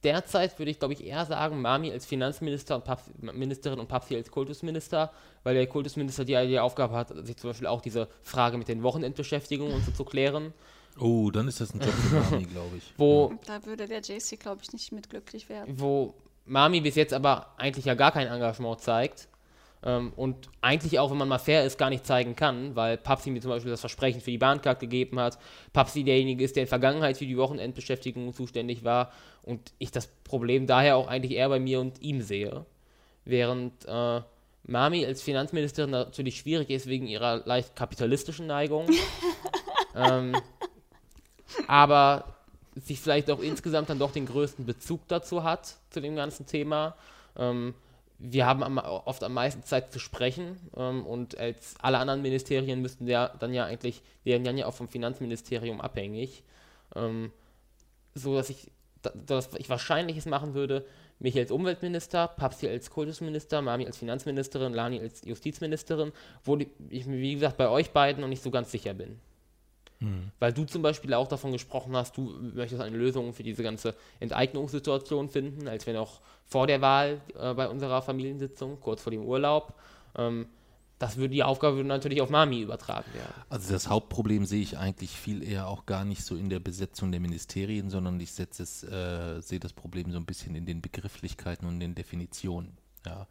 [SPEAKER 1] Derzeit würde ich, glaube ich, eher sagen, Mami als Finanzminister und Papst, Ministerin und Papsi als Kultusminister, weil der Kultusminister die, die Aufgabe hat, sich zum Beispiel auch diese Frage mit den Wochenendbeschäftigungen und so zu klären,
[SPEAKER 2] Oh, dann ist das ein Job für Mami, glaube ich.
[SPEAKER 1] wo,
[SPEAKER 3] Da würde der JC, glaube ich, nicht mit glücklich werden.
[SPEAKER 1] wo Mami bis jetzt aber eigentlich ja gar kein Engagement zeigt ähm, und eigentlich auch, wenn man mal fair ist, gar nicht zeigen kann, weil Papsi mir zum Beispiel das Versprechen für die Bahncard gegeben hat, Papsi derjenige ist, der in Vergangenheit für die Wochenendbeschäftigung zuständig war und ich das Problem daher auch eigentlich eher bei mir und ihm sehe, während äh, Mami als Finanzministerin natürlich schwierig ist wegen ihrer leicht kapitalistischen Neigung. ähm, aber sich vielleicht auch insgesamt dann doch den größten Bezug dazu hat, zu dem ganzen Thema. Ähm, wir haben am, oft am meisten Zeit zu sprechen ähm, und als alle anderen Ministerien müssten ja dann ja eigentlich, wären dann ja auch vom Finanzministerium abhängig. Ähm, so dass ich, da- dass ich wahrscheinliches machen würde, mich als Umweltminister, Papsi als Kultusminister, Mami als Finanzministerin, Lani als Justizministerin, wo ich mir, wie gesagt, bei euch beiden noch nicht so ganz sicher bin. Weil du zum Beispiel auch davon gesprochen hast, du möchtest eine Lösung für diese ganze Enteignungssituation finden, als wir noch vor der Wahl äh, bei unserer Familiensitzung, kurz vor dem Urlaub. Ähm, das würde die Aufgabe würde natürlich auf Mami übertragen werden.
[SPEAKER 2] Also das Hauptproblem sehe ich eigentlich viel eher auch gar nicht so in der Besetzung der Ministerien, sondern ich setze es, äh, sehe das Problem so ein bisschen in den Begrifflichkeiten und den Definitionen. Ja.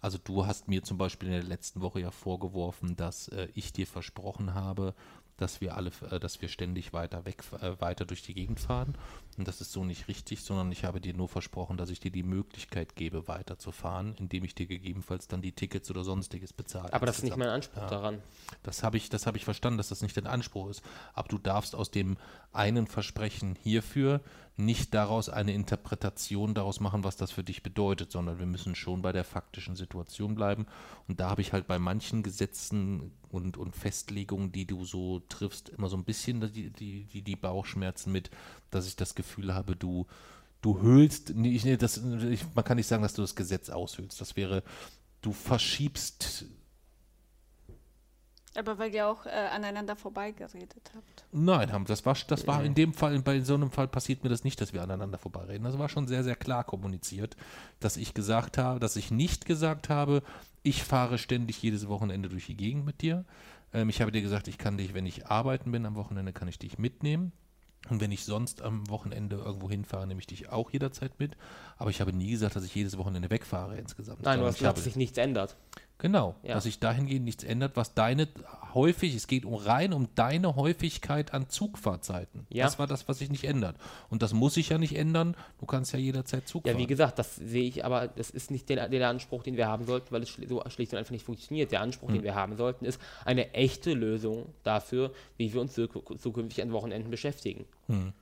[SPEAKER 2] Also du hast mir zum Beispiel in der letzten Woche ja vorgeworfen, dass äh, ich dir versprochen habe, dass wir alle, äh, dass wir ständig weiter weg, äh, weiter durch die Gegend fahren. Und das ist so nicht richtig, sondern ich habe dir nur versprochen, dass ich dir die Möglichkeit gebe, weiterzufahren, indem ich dir gegebenenfalls dann die Tickets oder sonstiges bezahle.
[SPEAKER 1] Aber das ist nicht mein Anspruch
[SPEAKER 2] Ja.
[SPEAKER 1] daran.
[SPEAKER 2] Das habe ich, das habe ich verstanden, dass das nicht dein Anspruch ist. Aber du darfst aus dem einen Versprechen hierfür nicht daraus eine Interpretation daraus machen, was das für dich bedeutet, sondern wir müssen schon bei der faktischen Situation bleiben. Und da habe ich halt bei manchen Gesetzen und, und Festlegungen, die du so triffst, immer so ein bisschen die, die, die, Bauchschmerzen mit, dass ich das Gefühl habe, du, du höhlst, ich, das, ich, man kann nicht sagen, dass du das Gesetz aushöhlst. Das wäre, du verschiebst
[SPEAKER 3] Aber weil ihr auch äh, aneinander vorbeigeredet habt.
[SPEAKER 2] Nein, haben, das war, das war in dem Fall, bei so einem Fall passiert mir das nicht, dass wir aneinander vorbeireden. Das war schon sehr, sehr klar kommuniziert, dass ich gesagt habe, dass ich nicht gesagt habe, ich fahre ständig jedes Wochenende durch die Gegend mit dir. Ähm, ich habe dir gesagt, ich kann dich, wenn ich arbeiten bin am Wochenende, kann ich dich mitnehmen. Und wenn ich sonst am Wochenende irgendwo hinfahre, nehme ich dich auch jederzeit mit. Aber ich habe nie gesagt, dass ich jedes Wochenende wegfahre insgesamt.
[SPEAKER 1] Nein, du hast
[SPEAKER 2] ich
[SPEAKER 1] gesagt,
[SPEAKER 2] habe,
[SPEAKER 1] dass sich nichts ändert.
[SPEAKER 2] Genau,
[SPEAKER 1] Ja.
[SPEAKER 2] dass sich dahingehend nichts ändert, was deine häufig, es geht um rein um deine Häufigkeit an Zugfahrzeiten.
[SPEAKER 1] Ja.
[SPEAKER 2] Das war das, was sich nicht ändert. Und das muss sich ja nicht ändern. Du kannst ja jederzeit Zug
[SPEAKER 1] Ja,
[SPEAKER 2] fahren.
[SPEAKER 1] wie gesagt, das sehe ich, aber das ist nicht der, der Anspruch, den wir haben sollten, weil es so schlicht und einfach nicht funktioniert. Der Anspruch,
[SPEAKER 2] Hm.
[SPEAKER 1] den wir haben sollten, ist eine echte Lösung dafür, wie wir uns zuk- zukünftig an Wochenenden beschäftigen.
[SPEAKER 2] Hm.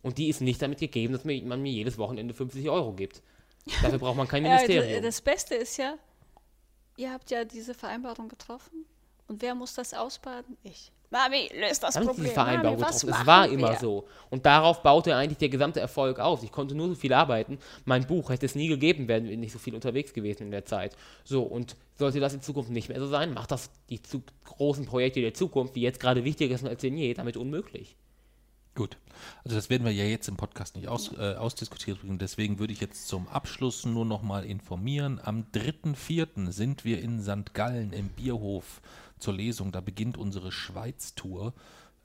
[SPEAKER 1] Und die ist nicht damit gegeben, dass man mir jedes Wochenende 50 Euro gibt. Dafür braucht man kein
[SPEAKER 3] Ja,
[SPEAKER 1] Ministerium.
[SPEAKER 3] das Beste ist ja, ihr habt ja diese Vereinbarung getroffen. Und wer muss das ausbaden? Ich. Mami, löst das
[SPEAKER 1] sie
[SPEAKER 3] Problem.
[SPEAKER 1] die Vereinbarung
[SPEAKER 3] Mami,
[SPEAKER 1] getroffen. Es war immer
[SPEAKER 3] wir?
[SPEAKER 1] so. Und darauf baute eigentlich der gesamte Erfolg auf. Ich konnte nur so viel arbeiten. Mein Buch hätte es nie gegeben, wären wir nicht so viel unterwegs gewesen in der Zeit. So, und sollte das in Zukunft nicht mehr so sein, macht das die zu großen Projekte der Zukunft, die jetzt gerade wichtiger sind als denn je, damit unmöglich.
[SPEAKER 2] Gut. Also das werden wir ja jetzt im Podcast nicht aus, äh, ausdiskutiert bringen. Deswegen würde ich jetzt zum Abschluss nur noch mal informieren. Am 3.4. sind wir in St. Gallen im Bierhof zur Lesung. Da beginnt unsere Schweiz-Tour.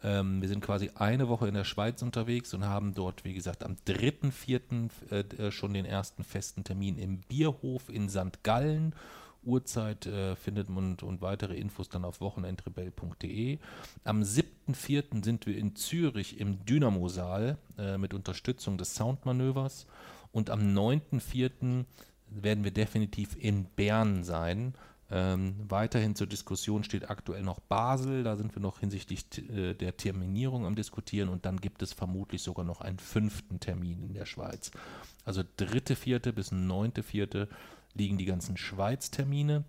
[SPEAKER 2] Ähm, wir sind quasi eine Woche in der Schweiz unterwegs und haben dort, wie gesagt, am 3.4. Äh, äh, schon den ersten festen Termin im Bierhof in St. Gallen. Uhrzeit äh, findet man und, und weitere Infos dann auf wochenendrebell.de. Am 7.4. sind wir in Zürich im Dynamo-Saal äh, mit Unterstützung des Soundmanövers. Und am 9.4. werden wir definitiv in Bern sein. Ähm, weiterhin zur Diskussion steht aktuell noch Basel. Da sind wir noch hinsichtlich äh, der Terminierung am Diskutieren. Und dann gibt es vermutlich sogar noch einen fünften Termin in der Schweiz. Also 3.4. bis 9.4. liegen die ganzen Schweiz-Termine.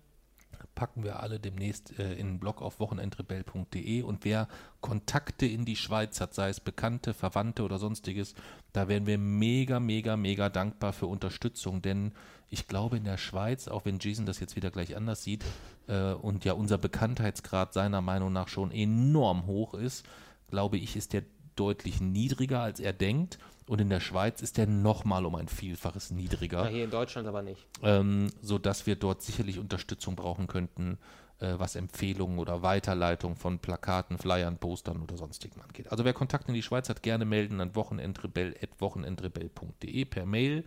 [SPEAKER 2] Packen wir alle demnächst äh, in den Blog auf wochenendrebell.de und wer Kontakte in die Schweiz hat, sei es Bekannte, Verwandte oder sonstiges, da wären wir mega, mega, mega dankbar für Unterstützung, denn ich glaube in der Schweiz, auch wenn Jason das jetzt wieder gleich anders sieht äh, und ja unser Bekanntheitsgrad seiner Meinung nach schon enorm hoch ist, glaube ich, ist der deutlich niedriger, als er denkt. Und in der Schweiz ist der nochmal um ein Vielfaches niedriger
[SPEAKER 1] Ja, hier in Deutschland aber nicht.
[SPEAKER 2] ähm, sodass wir dort sicherlich Unterstützung brauchen könnten, äh, was Empfehlungen oder Weiterleitung von Plakaten, Flyern, Postern oder sonstigem angeht. Also wer Kontakt in die Schweiz hat, gerne melden an wochenendrebell.wochenendrebell.de per Mail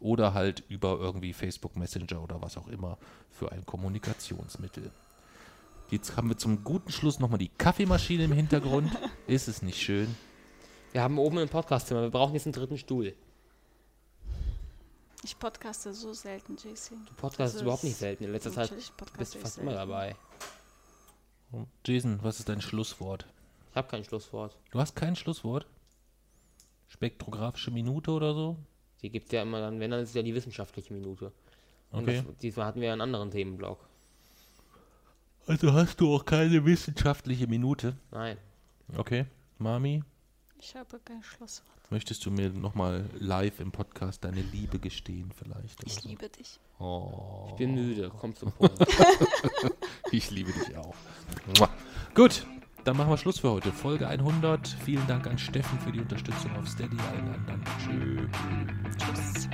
[SPEAKER 2] oder halt über irgendwie Facebook Messenger oder was auch immer für ein Kommunikationsmittel. Jetzt haben wir zum guten Schluss nochmal die Kaffeemaschine im Hintergrund. Ist es nicht schön?
[SPEAKER 1] Wir haben oben ein Podcastzimmer, wir brauchen jetzt einen dritten Stuhl.
[SPEAKER 3] Ich podcaste so selten, JC.
[SPEAKER 1] Du podcastest
[SPEAKER 3] Das
[SPEAKER 1] überhaupt nicht selten. In letzter Zeit bist du fast immer
[SPEAKER 3] selten.
[SPEAKER 1] dabei.
[SPEAKER 2] Jason, was ist dein Schlusswort?
[SPEAKER 1] Ich habe kein Schlusswort.
[SPEAKER 2] Du hast kein Schlusswort? Spektrographische Minute oder so?
[SPEAKER 1] Die gibt es ja immer dann, wenn, dann ist es ja die wissenschaftliche Minute. Und
[SPEAKER 2] Okay.
[SPEAKER 1] das, diesmal hatten wir ja einen anderen Themenblock.
[SPEAKER 2] Also hast du auch keine wissenschaftliche Minute.
[SPEAKER 1] Nein.
[SPEAKER 2] Okay. Mami,
[SPEAKER 3] Ich habe kein Schlusswort.
[SPEAKER 2] möchtest du mir nochmal live im Podcast deine Liebe gestehen vielleicht?
[SPEAKER 3] Ich
[SPEAKER 2] so?
[SPEAKER 3] liebe dich.
[SPEAKER 2] Oh,
[SPEAKER 1] Ich bin müde. Komm zum Punkt.
[SPEAKER 2] ich liebe dich auch. Gut, dann machen wir Schluss für heute. Folge 100. Vielen Dank an Steffen für die Unterstützung auf Steady. Allen anderen. Tschüss.
[SPEAKER 3] Tschüss.